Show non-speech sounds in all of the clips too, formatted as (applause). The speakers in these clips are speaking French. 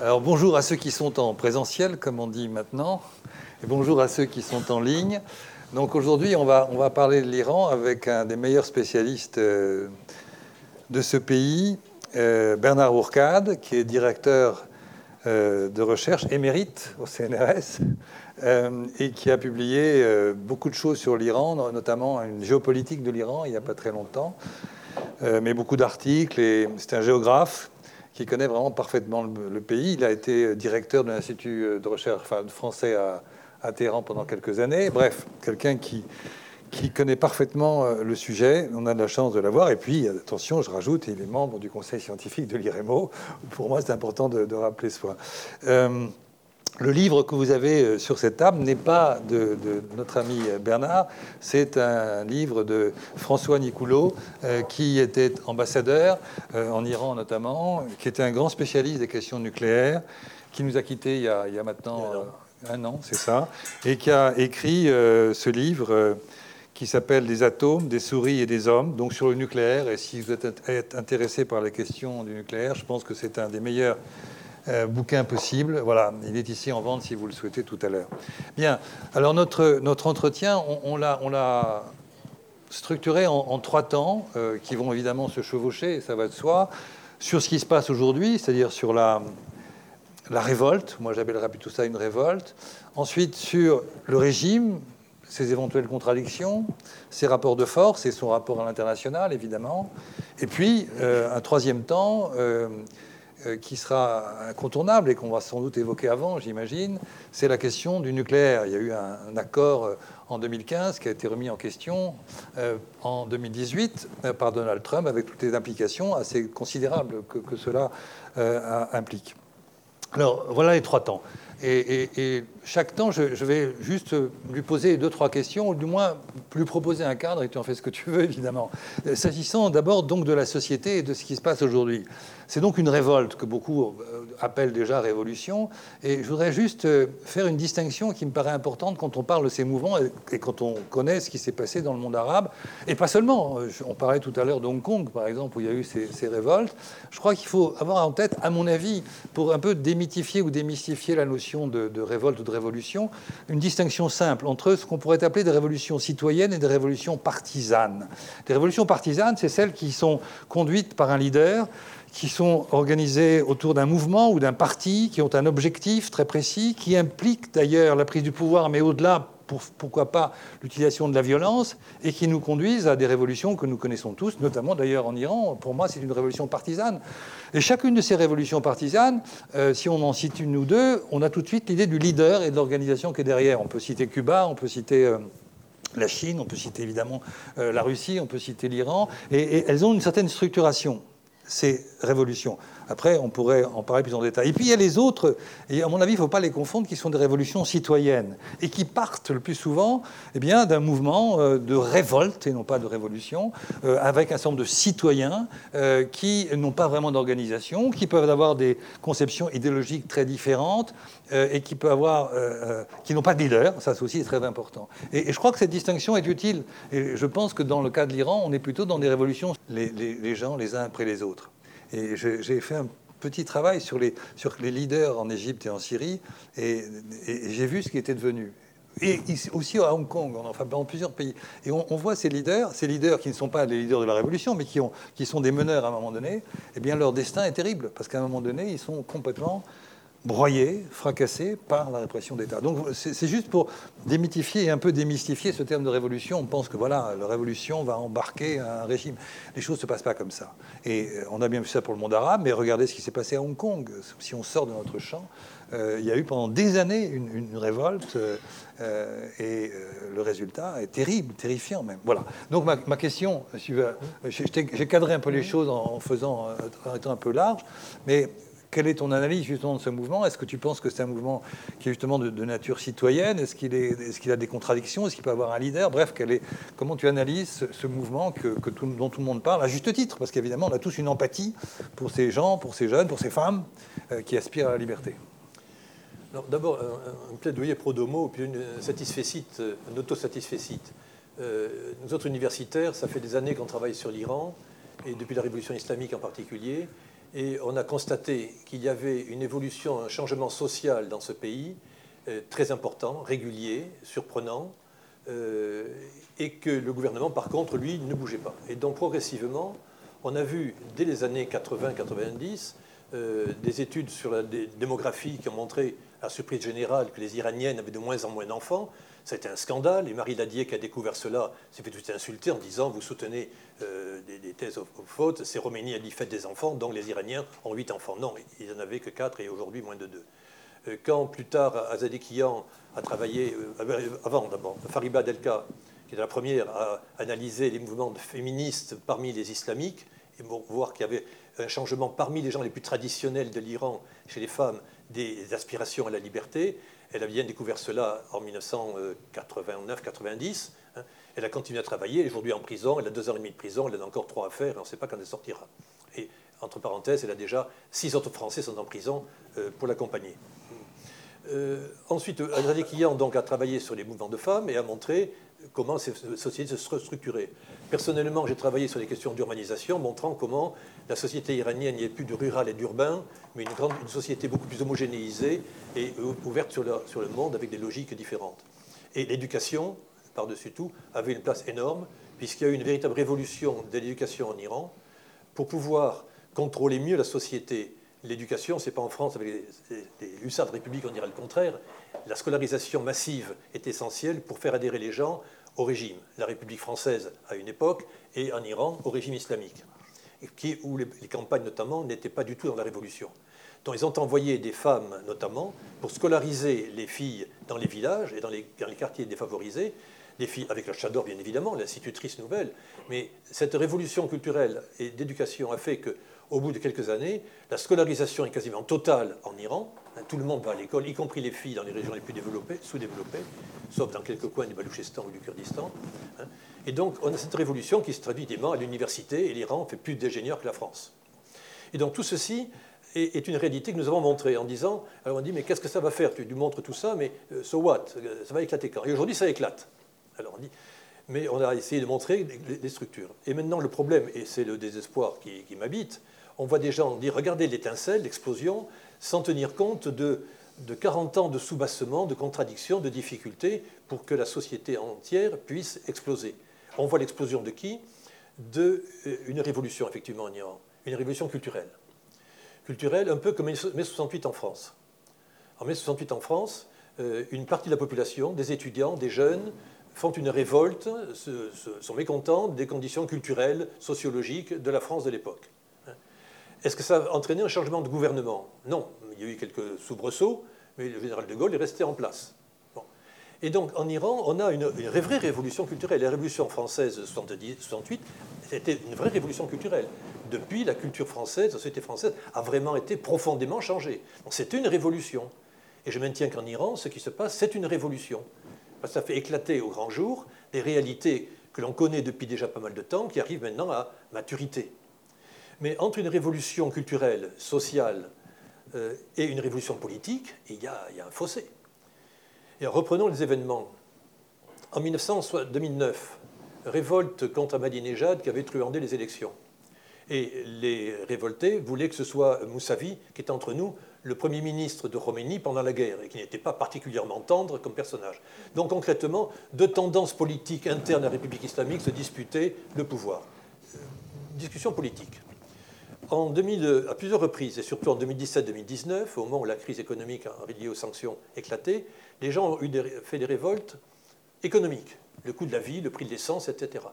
Alors bonjour à ceux qui sont en présentiel, comme on dit maintenant, et bonjour à ceux qui sont en ligne. Donc aujourd'hui, on va, on va parler de l'Iran avec un des meilleurs spécialistes euh, de ce pays, euh, Bernard Ourcade, qui est directeur euh, de recherche émérite au CNRS et qui a publié beaucoup de choses sur l'Iran, notamment une géopolitique de l'Iran il n'y a pas très longtemps, mais beaucoup d'articles. Et c'est un géographe qui connaît vraiment parfaitement le, pays. Il a été directeur de l'Institut de recherche français à, Téhéran pendant quelques années. Bref, quelqu'un qui, qui connaît parfaitement euh, le sujet. On a de la chance de l'avoir. Et puis, attention, je rajoute, il est membre du conseil scientifique de l'IREMO. Pour moi, c'est important de, rappeler ce point. Euh, le livre que vous avez euh, sur cette table n'est pas de, notre ami Bernard, c'est un livre de François Nicoulot, euh, qui était ambassadeur euh, en Iran notamment, qui était un grand spécialiste des questions nucléaires, qui nous a quittés il y a, maintenant un an, c'est ça, et qui a écrit ce livre qui s'appelle Des atomes, des souris et des hommes, donc sur le nucléaire. Et si vous êtes intéressé par les questions du nucléaire, je pense que c'est un des meilleurs euh, bouquin possible. Voilà, il est ici en vente si vous le souhaitez tout à l'heure. Bien, alors notre, notre entretien, on, l'a structuré en, trois temps euh, qui vont évidemment se chevaucher, ça va de soi, sur ce qui se passe aujourd'hui, c'est-à-dire sur la, la révolte, moi j'appellerais plutôt ça une révolte, ensuite sur le régime, ses éventuelles contradictions, ses rapports de force et son rapport à l'international, évidemment. Et puis, euh, un troisième temps, euh, qui sera incontournable et qu'on va sans doute évoquer avant, j'imagine, c'est la question du nucléaire. Il y a eu un, accord euh, en 2015 qui a été remis en question euh, en 2018 par Donald Trump avec toutes les implications assez considérables que, cela implique. Alors voilà les trois temps. Et, chaque temps, je, vais juste lui poser deux, trois questions, ou du moins lui proposer un cadre, et tu en fais ce que tu veux, évidemment. S'agissant d'abord donc de la société et de ce qui se passe aujourd'hui. C'est donc une révolte que beaucoup appellent déjà révolution. Et je voudrais juste euh, faire une distinction qui me paraît importante quand on parle de ces mouvements et quand on connaît ce qui s'est passé dans le monde arabe. Et pas seulement. Euh, on parlait tout à l'heure d'Hong Kong, par exemple, où il y a eu ces, révoltes. Je crois qu'il faut avoir en tête, à mon avis, pour un peu démythifier ou démystifier la notion de, de révolte ou de révolution, une distinction simple entre ce qu'on pourrait appeler des révolutions citoyennes et des révolutions partisanes. Les révolutions partisanes, c'est celles qui sont conduites par un leader qui sont organisés autour d'un mouvement ou d'un parti, qui ont un objectif très précis, qui implique d'ailleurs la prise du pouvoir, mais au-delà, pourquoi pas l'utilisation de la violence, et qui nous conduisent à des révolutions que nous connaissons tous, notamment d'ailleurs en Iran. Pour moi, c'est une révolution partisane. Et chacune de ces révolutions partisanes, euh, si on en cite une ou deux, on a tout de suite l'idée du leader et de l'organisation qui est derrière. On peut citer Cuba, on peut citer... Euh, la Chine, on peut citer évidemment euh, la Russie, on peut citer l'Iran, et elles ont une certaine structuration ces révolutions. Après, on pourrait en parler plus en détail. Et puis il y a les autres, et à mon avis, il ne faut pas les confondre, qui sont des révolutions citoyennes, et qui partent le plus souvent eh bien, d'un mouvement euh, de révolte, et non pas de révolution, euh, avec un certain nombre de citoyens euh, qui n'ont pas vraiment d'organisation, qui peuvent avoir des conceptions idéologiques très différentes, et qui, peuvent avoir, qui n'ont pas de leader, ça aussi est très important. Et, je crois que cette distinction est utile, et je pense que dans le cas de l'Iran, on est plutôt dans des révolutions, les gens les uns après les autres. Et j'ai fait un petit travail sur les, sur les leaders en Égypte et en Syrie, et, j'ai vu ce qui était devenu. Et aussi à Hong Kong, enfin dans plusieurs pays. Et on, voit ces leaders, ces leaders qui ne sont pas les leaders de la révolution, mais qui, ont, qui sont des meneurs à un moment donné, eh bien leur destin est terrible, parce qu'à un moment donné, ils sont complètement broyés, fracassés par la répression d'État. Donc c'est juste pour démythifier et un peu démystifier ce terme de révolution. On pense que voilà, la révolution va embarquer un régime. Les choses ne se passent pas comme ça. Et euh, on a bien vu ça pour le monde arabe, mais regardez ce qui s'est passé à Hong Kong. Si on sort de notre champ, euh, il y a eu pendant des années une, révolte euh, et le résultat est terrible, terrifiant même. Voilà. Donc ma, question, j'ai cadré un peu les choses en, faisant, en étant un peu large, mais quelle est ton analyse justement de ce mouvement? Est-ce que tu penses que c'est un mouvement qui est justement de, nature citoyenne? Est-ce qu'il a des contradictions? Est-ce qu'il peut avoir un leader? Bref, comment tu analyses ce, mouvement dont tout le monde parle, à juste titre? Parce qu'évidemment, on a tous une empathie pour ces gens, pour ces jeunes, pour ces femmes euh, qui aspirent à la liberté. D'abord, un, plaidoyer pro-domo, puis une satisfecite, un autosatisfecite. Euh, nous autres universitaires, ça fait des années qu'on travaille sur l'Iran, et depuis la révolution islamique en particulier, Et on a constaté qu'il y avait une évolution, un changement social dans ce pays euh, très important, régulier, surprenant, euh, et que le gouvernement, par contre, lui, ne bougeait pas. Et donc, progressivement, on a vu, dès les années 80-90, euh, des études sur la démographie qui ont montré, à surprise générale, que les Iraniennes avaient de moins en moins d'enfants. C'était un scandale, et Marie Ladier, qui a découvert cela, s'est fait tout insulter en disant Vous soutenez des, thèses fautes, c'est Roménie a dit Faites des enfants, donc les Iraniens ont 8 enfants. Non, ils n'en avaient que 4 et aujourd'hui moins de 2. Euh, quand plus tard Azadikian a travaillé, euh, avant d'abord, Fariba Delka, qui est la première à analyser les mouvements féministes parmi les islamiques, et pour voir qu'il y avait un changement parmi les gens les plus traditionnels de l'Iran, chez les femmes, des aspirations à la liberté. Elle a bien découvert cela en 1989-90. Hein. Elle a continué à travailler, elle est aujourd'hui en prison, elle a deux ans et demi de prison, elle a encore trois à faire, et on ne sait pas quand elle sortira. Et entre parenthèses, elle a déjà six autres Français sont en prison euh, pour l'accompagner. Euh, ensuite, André Kiyan donc, a travaillé sur les mouvements de femmes et a montré comment ces sociétés se structuraient. Personnellement, j'ai travaillé sur les questions d'urbanisation, montrant comment la société iranienne n'y est plus de rural et d'urbain, mais une, société beaucoup plus homogénéisée et ouverte sur le, sur le monde avec des logiques différentes. Et l'éducation, par-dessus tout, avait une place énorme, puisqu'il y a eu une véritable révolution de l'éducation en Iran pour pouvoir contrôler mieux la société l'éducation, ce n'est pas en France avec les, hussards de République, on dirait le contraire. La scolarisation massive est essentielle pour faire adhérer les gens au régime. La République française à une époque et en Iran au régime islamique, où les, campagnes notamment n'étaient pas du tout dans la révolution. Donc ils ont envoyé des femmes notamment pour scolariser les filles dans les villages et dans les, quartiers défavorisés, des filles avec la chador bien évidemment, l'institutrice nouvelle, mais cette révolution culturelle et d'éducation a fait que au bout de quelques années, la scolarisation est quasiment totale en Iran. Hein, tout le monde va à l'école, y compris les filles dans les régions les plus développées, sous-développées, sauf dans quelques coins du Balouchistan ou du Kurdistan. Et donc, on a cette révolution qui se traduit évidemment à l'université, et l'Iran fait plus d'ingénieurs que la France. Et donc, tout ceci est, une réalité que nous avons montrée en disant, alors on dit, mais qu'est-ce que ça va faire? Tu lui montres tout ça, mais euh, so what? Ça va éclater quand? Et aujourd'hui, ça éclate. Alors on dit, mais on a essayé de montrer les, structures. Et maintenant, le problème, et c'est le désespoir qui m'habite, on voit des gens dire regardez l'étincelle, l'explosion, sans tenir compte de, 40 ans de soubassement, de contradictions, de difficultés pour que la société entière puisse exploser. On voit l'explosion de qui? D'une euh, révolution, effectivement, en Iran, une révolution culturelle. Culturelle, un peu comme mai 68 en France. En mai 68 en France, euh, une partie de la population, des étudiants, des jeunes, font une révolte, sont mécontents des conditions culturelles, sociologiques de la France de l'époque. Est-ce que ça a entraîné un changement de gouvernement? Non. Il y a eu quelques soubresauts, mais le général de Gaulle est resté en place. Et donc, en Iran, on a une, vraie révolution culturelle. La révolution française 68, c'était une vraie révolution culturelle. Depuis, la culture française, la société française, a vraiment été profondément changée. Donc, c'était une révolution. Et je maintiens qu'en Iran, ce qui se passe, c'est une révolution. Parce que ça fait éclater au grand jour des réalités que l'on connaît depuis déjà pas mal de temps, qui arrivent maintenant à maturité. Mais entre une révolution culturelle, sociale euh, et une révolution politique, il y, a, un fossé. Reprenons les événements. En 2009, révolte contre Ahmadinejad qui avait truandé les élections. Et les révoltés voulaient que ce soit Moussavi, qui est entre nous le Premier ministre de Roménie pendant la guerre, et qui n'était pas particulièrement tendre comme personnage. Donc concrètement, deux tendances politiques internes à la République islamique se disputaient le pouvoir. Discussion politique. En 2000, à plusieurs reprises, et surtout en 2017-2019, au moment où la crise économique liée aux sanctions éclatait, les gens ont fait des révoltes économiques, le coût de la vie, le prix de l'essence, etc.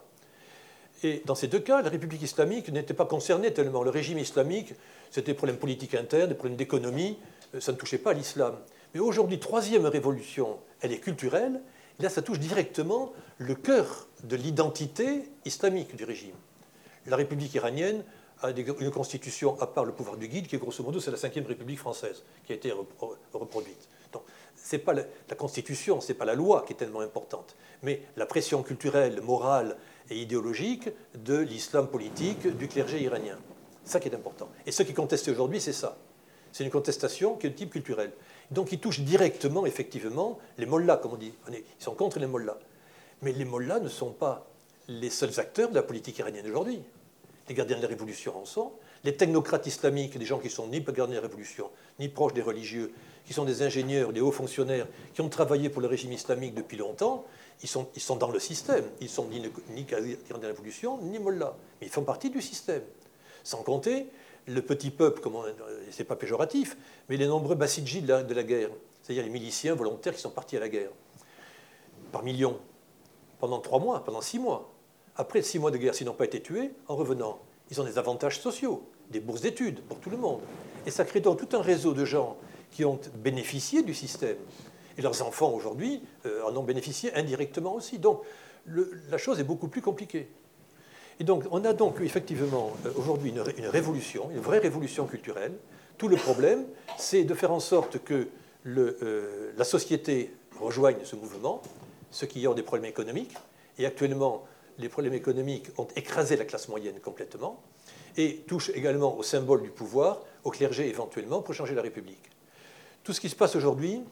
Et dans ces deux cas, la République islamique n'était pas concernée tellement. Le régime islamique, c'était des problèmes politiques internes, des problèmes d'économie, euh, ça ne touchait pas l'islam. Mais aujourd'hui, troisième révolution, elle est culturelle, et là, ça touche directement le cœur de l'identité islamique du régime. La République iranienne a une constitution à part le pouvoir du guide, qui est grosso modo c'est la Ve République française qui a été reproduite. Donc, c'est pas la, constitution, c'est pas la loi qui est tellement importante, mais la pression culturelle, morale et idéologique de l'islam politique du clergé iranien. Ça qui est important. Et ce qui est contesté aujourd'hui, c'est ça. C'est une contestation qui est de type culturel. Donc, il touche directement, effectivement, les mollahs, comme on dit. Ils sont contre les mollahs. Mais les mollahs ne sont pas les seuls acteurs de la politique iranienne aujourd'hui les gardiens de la révolution en sont, les technocrates islamiques, des gens qui sont ni gardiens de la révolution, ni proches des religieux, qui sont des ingénieurs, des hauts fonctionnaires, qui ont travaillé pour le régime islamique depuis longtemps, ils sont, dans le système. Ils sont ni, gardiens de la révolution, ni mollahs. Mais ils font partie du système. Sans compter le petit peuple, ce n'est pas péjoratif, mais les nombreux la, de la guerre, c'est-à-dire les miliciens volontaires qui sont partis à la guerre, par millions, pendant trois mois, pendant six mois. Après six mois de guerre, s'ils n'ont pas été tués, en revenant, ils ont des avantages sociaux, des bourses d'études pour tout le monde. Et ça crée donc tout un réseau de gens qui ont bénéficié du système. Et leurs enfants, aujourd'hui, euh, en ont bénéficié indirectement aussi. Donc, la chose est beaucoup plus compliquée. Et donc, on a donc effectivement euh, aujourd'hui une, révolution, une vraie révolution culturelle. Tout le problème, c'est de faire en sorte que euh, la société rejoigne ce mouvement, ceux qui ont des problèmes économiques. Et actuellement, les problèmes économiques ont écrasé la classe moyenne complètement et touchent également au symbole du pouvoir, au clergé éventuellement, pour changer la République. Tout ce qui se passe aujourd'hui,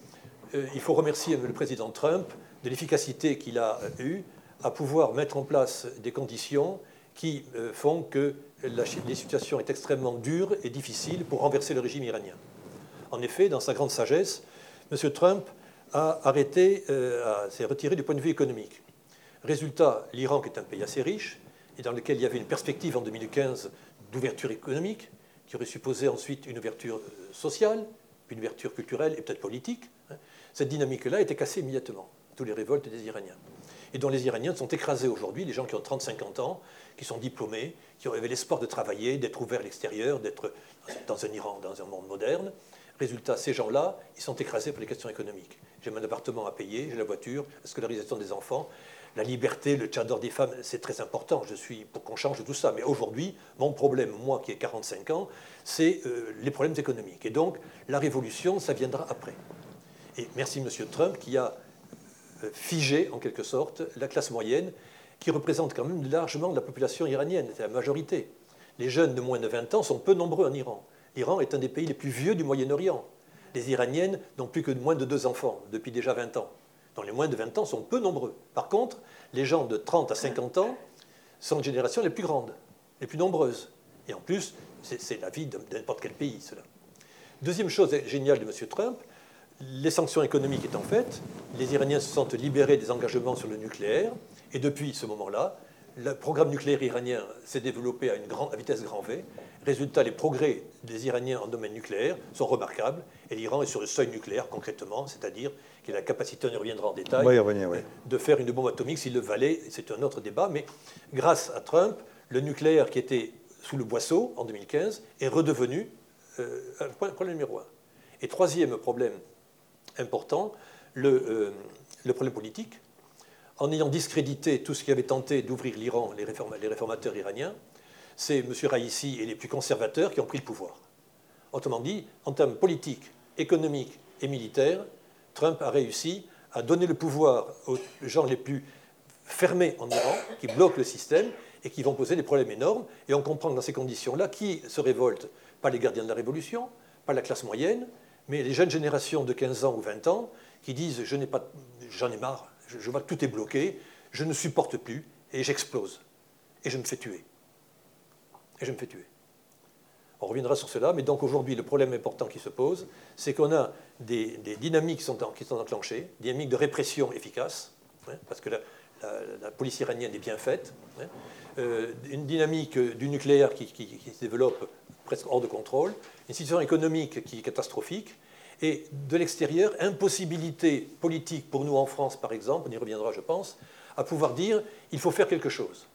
euh, il faut remercier le président Trump de l'efficacité qu'il a eue à pouvoir mettre en place des conditions qui euh, font que la, situation est extrêmement dure et difficile pour renverser le régime iranien. En effet, dans sa grande sagesse, M. Trump a arrêté, euh, s'est retiré du point de vue économique. Résultat, l'Iran, qui est un pays assez riche, et dans lequel il y avait une perspective en 2015 d'ouverture économique, qui aurait supposé ensuite une ouverture euh, sociale, une ouverture culturelle et peut-être politique, hein, cette dynamique-là été cassée immédiatement, tous les révoltes des Iraniens et dont les Iraniens sont écrasés aujourd'hui, les gens qui ont 30-50 ans, qui sont diplômés, qui avaient l'espoir de travailler, d'être ouverts à l'extérieur, d'être dans un Iran, dans un monde moderne. Résultat, ces gens-là, ils sont écrasés par les questions économiques. J'ai mon appartement à payer, j'ai la voiture, la scolarisation des enfants, la liberté, le tchador des femmes, c'est très important. Je suis pour qu'on change tout ça. Mais aujourd'hui, mon problème, moi qui ai 45 ans, c'est euh, les problèmes économiques. Et donc, la révolution, ça viendra après. Et merci M. Trump qui a euh, figé, en quelque sorte, la classe moyenne, qui représente quand même largement la population iranienne, c'est la majorité. Les jeunes de moins de 20 ans sont peu nombreux en Iran. L'Iran est un des pays les plus vieux du Moyen-Orient. Les Iraniennes n'ont plus que moins de deux enfants depuis déjà 20 ans. Donc les moins de 20 ans sont peu nombreux. Par contre, les gens de 30 à 50 ans sont les générations les plus grandes, les plus nombreuses. Et en plus, c'est la vie de n'importe quel pays, cela. Deuxième chose géniale de M. Trump, les sanctions économiques étant faites, les Iraniens se sentent libérés des engagements sur le nucléaire, et depuis ce moment-là, le programme nucléaire iranien s'est développé à une grande, vitesse grand V. Résultat, les progrès des Iraniens en domaine nucléaire sont remarquables, et l'Iran est sur le seuil nucléaire concrètement, c'est-à-dire qu'il a la capacité, on y reviendra en détail, de faire une bombe atomique s'il le valait, c'est un autre débat, mais grâce à Trump, le nucléaire qui était sous le boisseau en 2015 est redevenu euh, un problème numéro un. Et troisième problème important, euh, le, problème politique. En ayant discrédité tout ce qui avait tenté d'ouvrir l'Iran, les, réformateurs iraniens, c'est M. Raisi et les plus conservateurs qui ont pris le pouvoir. Autrement dit, en termes politiques, économiques et militaires, Trump a réussi à donner le pouvoir aux gens les plus fermés en Iran, qui bloquent le système et qui vont poser des problèmes énormes. Et on comprend dans ces conditions-là, qui se révolte Pas les gardiens de la Révolution, pas la classe moyenne, mais les jeunes générations de 15 ans ou 20 ans qui disent je j'en ai marre, je, vois que tout est bloqué, je ne supporte plus et j'explose et je me fais tuer. Je me fais tuer. On reviendra sur cela, mais donc aujourd'hui, le problème important qui se pose, c'est qu'on a des, dynamiques qui sont, qui sont enclenchées, dynamiques de répression efficaces, hein, parce que la, police iranienne est bien faite, hein, euh, une dynamique du nucléaire qui, se développe presque hors de contrôle, une situation économique qui est catastrophique, et de l'extérieur, impossibilité politique pour nous en France, par exemple, on y reviendra, je pense, à pouvoir dire il faut faire quelque chose.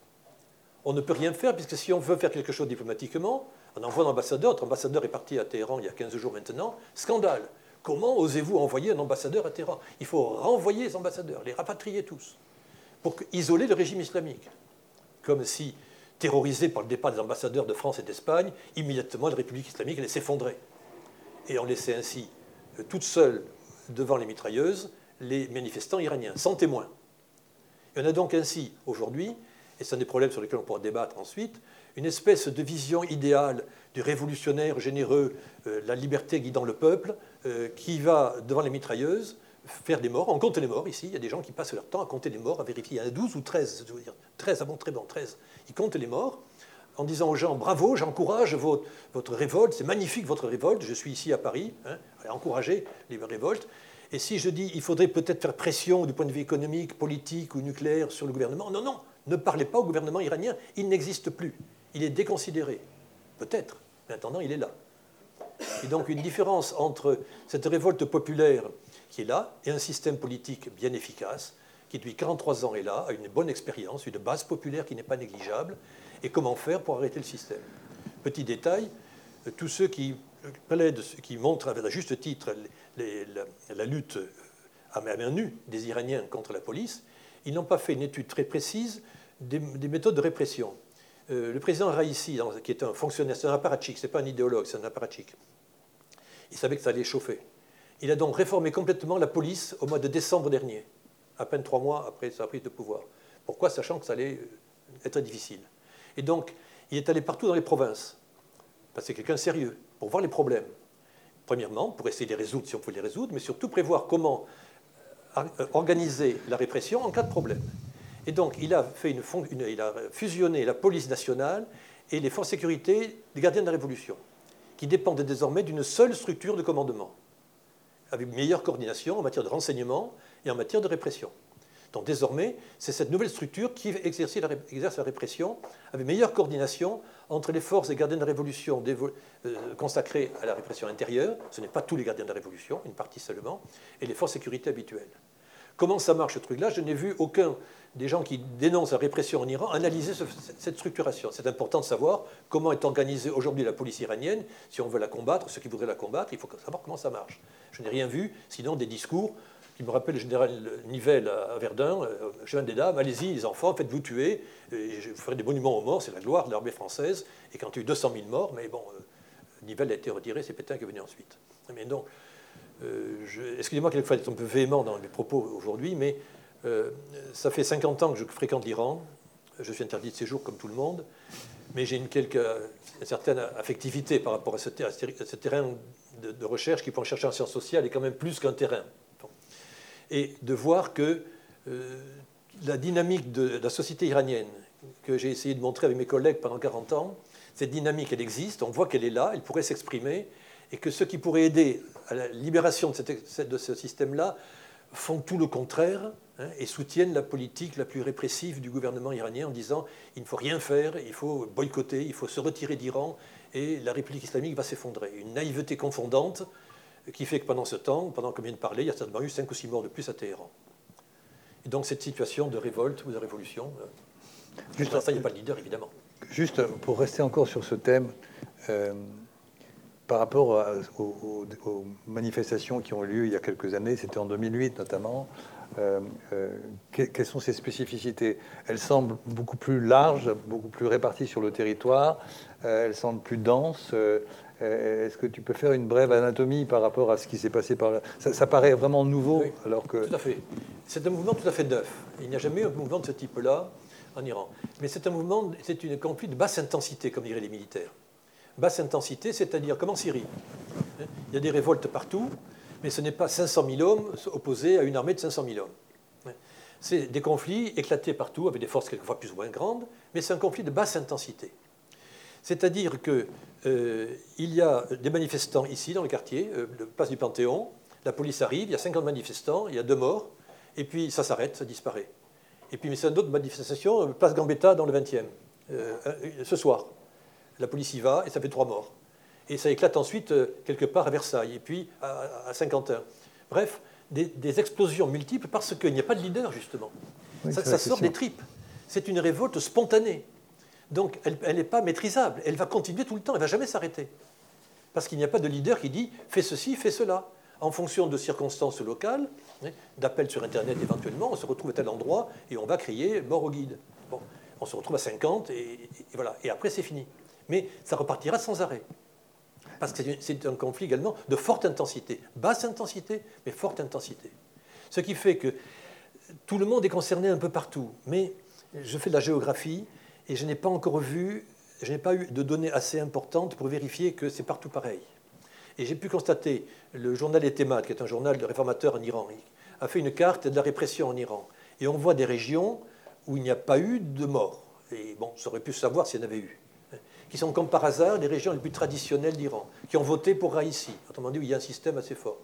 On ne peut rien faire, puisque si on veut faire quelque chose diplomatiquement, on envoie un ambassadeur. Notre ambassadeur est parti à Téhéran il y a 15 jours maintenant. Scandale. Comment osez-vous envoyer un ambassadeur à Téhéran? Il faut renvoyer les ambassadeurs, les rapatrier tous, pour isoler le régime islamique. Comme si terrorisé par le départ des ambassadeurs de France et d'Espagne, immédiatement la République islamique allait s'effondrer. Et on laissait ainsi euh, toute seule devant les mitrailleuses les manifestants iraniens, sans témoins. Il y en a donc ainsi aujourd'hui, et c'est un des problèmes sur lesquels on pourra débattre ensuite, une espèce de vision idéale du révolutionnaire généreux, euh, la liberté guidant le peuple, euh, qui va devant les mitrailleuses faire des morts. On compte les morts ici. Il y a des gens qui passent leur temps à compter les morts, à vérifier. Il y en a 12 ou 13, je veux dire. 13, ah bon, très bon, 13. Ils comptent les morts en disant aux gens bravo, j'encourage votre, révolte, c'est magnifique votre révolte, je suis ici à Paris, hein, encourager les révoltes. Et si je dis il faudrait peut-être faire pression du point de vue économique, politique ou nucléaire sur le gouvernement, non, non, ne parlez pas au gouvernement iranien, il n'existe plus, il est déconsidéré. Peut-être, mais en attendant, il est là. Et donc une différence entre cette révolte populaire qui est là et un système politique bien efficace, qui depuis 43 ans est là, a une bonne expérience, une base populaire qui n'est pas négligeable, et comment faire pour arrêter le système. Petit détail, tous ceux qui plaident, qui montrent à juste titre la, lutte à main nue des Iraniens contre la police, ils n'ont pas fait une étude très précise des, méthodes de répression. Euh, le président Raisi, qui est un fonctionnaire, c'est un apparatchik, ce n'est pas un idéologue, c'est un apparatchik, il savait que ça allait chauffer. Il a donc réformé complètement la police au mois de décembre dernier, à peine trois mois après sa prise de pouvoir. Pourquoi Sachant que ça allait être difficile. Et donc, il est allé partout dans les provinces, parce que c'est quelqu'un sérieux, pour voir les problèmes. Premièrement, pour essayer de les résoudre si on peut les résoudre, mais surtout prévoir comment euh, organiser la répression en cas de problème. Et donc, il a, fusionné la police nationale et les forces de sécurité des gardiens de la Révolution, qui dépendent désormais d'une seule structure de commandement avec une meilleure coordination en matière de renseignement et en matière de répression. Donc désormais, c'est cette nouvelle structure qui exerce la, répression avec meilleure coordination entre les forces des gardiens de la Révolution euh, consacrées à la répression intérieure, ce n'est pas tous les gardiens de la Révolution, une partie seulement, et les forces de sécurité habituelles. Comment ça marche ce truc-là Je n'ai vu aucun des gens qui dénoncent la répression en Iran analyser cette structuration. C'est important de savoir comment est organisée aujourd'hui la police iranienne. Si on veut la combattre, ceux qui voudraient la combattre, il faut savoir comment ça marche. Je n'ai rien vu, sinon des discours qui me rappellent le général Nivelle à Verdun, chemin des dames, allez-y les enfants, faites-vous tuer, et je ferai des monuments aux morts, c'est la gloire de l'armée française, et quand il y a eu 200 000 morts, mais bon, euh, Nivelle a été retiré, c'est Pétain qui est venu ensuite. Mais donc, excusez-moi quelquefois d'être un peu véhément dans mes propos aujourd'hui, mais ça fait 50 ans que je fréquente l'Iran, je suis interdit de séjour comme tout le monde, mais j'ai une, certaine affectivité par rapport à ce, ce terrain de, recherche qui, pour chercher en sciences sociales, est quand même plus qu'un terrain. Et de voir que euh, la dynamique de, la société iranienne, que j'ai essayé de montrer avec mes collègues pendant 40 ans, cette dynamique, elle existe, on voit qu'elle est là, elle pourrait s'exprimer, et que ceux qui pourraient aider à la libération de, de ce système-là font tout le contraire hein, et soutiennent la politique la plus répressive du gouvernement iranien en disant il ne faut rien faire, il faut boycotter, il faut se retirer d'Iran, et la République islamique va s'effondrer. Une naïveté confondante qui fait que pendant ce temps, pendant qu'on vient de parler, il y a certainement eu 5 ou 6 morts de plus à Téhéran. Et donc cette situation de révolte ou de révolution, euh, juste ça, il n'y a pas de leader, évidemment. Juste pour rester encore sur ce thème, euh, par rapport aux, manifestations qui ont eu lieu il y a quelques années, c'était en 2008 notamment, euh, quelles sont ces spécificités? Elles semblent beaucoup plus larges, beaucoup plus réparties sur le territoire. Euh, elles semblent plus denses. Euh, euh, est-ce que tu peux faire une brève anatomie par rapport à ce qui s'est passé par là? Ça, paraît vraiment nouveau, alors que... Tout à fait. C'est un mouvement tout à fait neuf. Il n'y a jamais eu un mouvement de ce type-là en Iran. Mais c'est un mouvement, c'est une conflit de basse intensité, comme diraient les militaires. Basse intensité, c'est-à-dire comme en Syrie. Il y a des révoltes partout, mais ce n'est pas 500 000 hommes opposés à une armée de 500 000 hommes. C'est des conflits éclatés partout, avec des forces quelquefois plus ou moins grandes, mais c'est un conflit de basse intensité. C'est-à-dire qu'il euh, y a des manifestants ici, dans le quartier, euh, place du Panthéon, la police arrive, il y a 50 manifestants, il y a deux morts, et puis ça s'arrête, ça disparaît. Et puis, mais c'est une autre manifestation, euh, place Gambetta, dans le 20e, ce soir. La police y va, et ça fait trois morts. Et ça éclate ensuite quelque part à Versailles, et puis à, Saint-Quentin. Bref, des, explosions multiples parce qu'il n'y a pas de leader, justement. ça sort des tripes. C'est une révolte spontanée. Donc elle n'est pas maîtrisable. Elle va continuer tout le temps, elle ne va jamais s'arrêter. Parce qu'il n'y a pas de leader qui dit fais ceci, fais cela. En fonction de circonstances locales, hein, d'appels sur Internet éventuellement, on se retrouve à tel endroit et on va crier mort au guide. Bon, on se retrouve à 50 et, voilà. Et après c'est fini. Mais ça repartira sans arrêt. Parce que c'est un conflit également de forte intensité. Basse intensité, mais forte intensité. Ce qui fait que tout le monde est concerné un peu partout. Mais je fais de la géographie, et je n'ai pas encore vu, je n'ai pas eu de données assez importantes pour vérifier que c'est partout pareil. Et j'ai pu constater, le journal Etemat, qui est un journal de réformateur en Iran, a fait une carte de la répression en Iran. Et on voit des régions où il n'y a pas eu de mort. Et bon, ça aurait pu savoir s'il y en avait eu. Qui sont comme par hasard les régions les plus traditionnelles d'Iran, qui ont voté pour Raïsi, autrement dit, où il y a un système assez fort.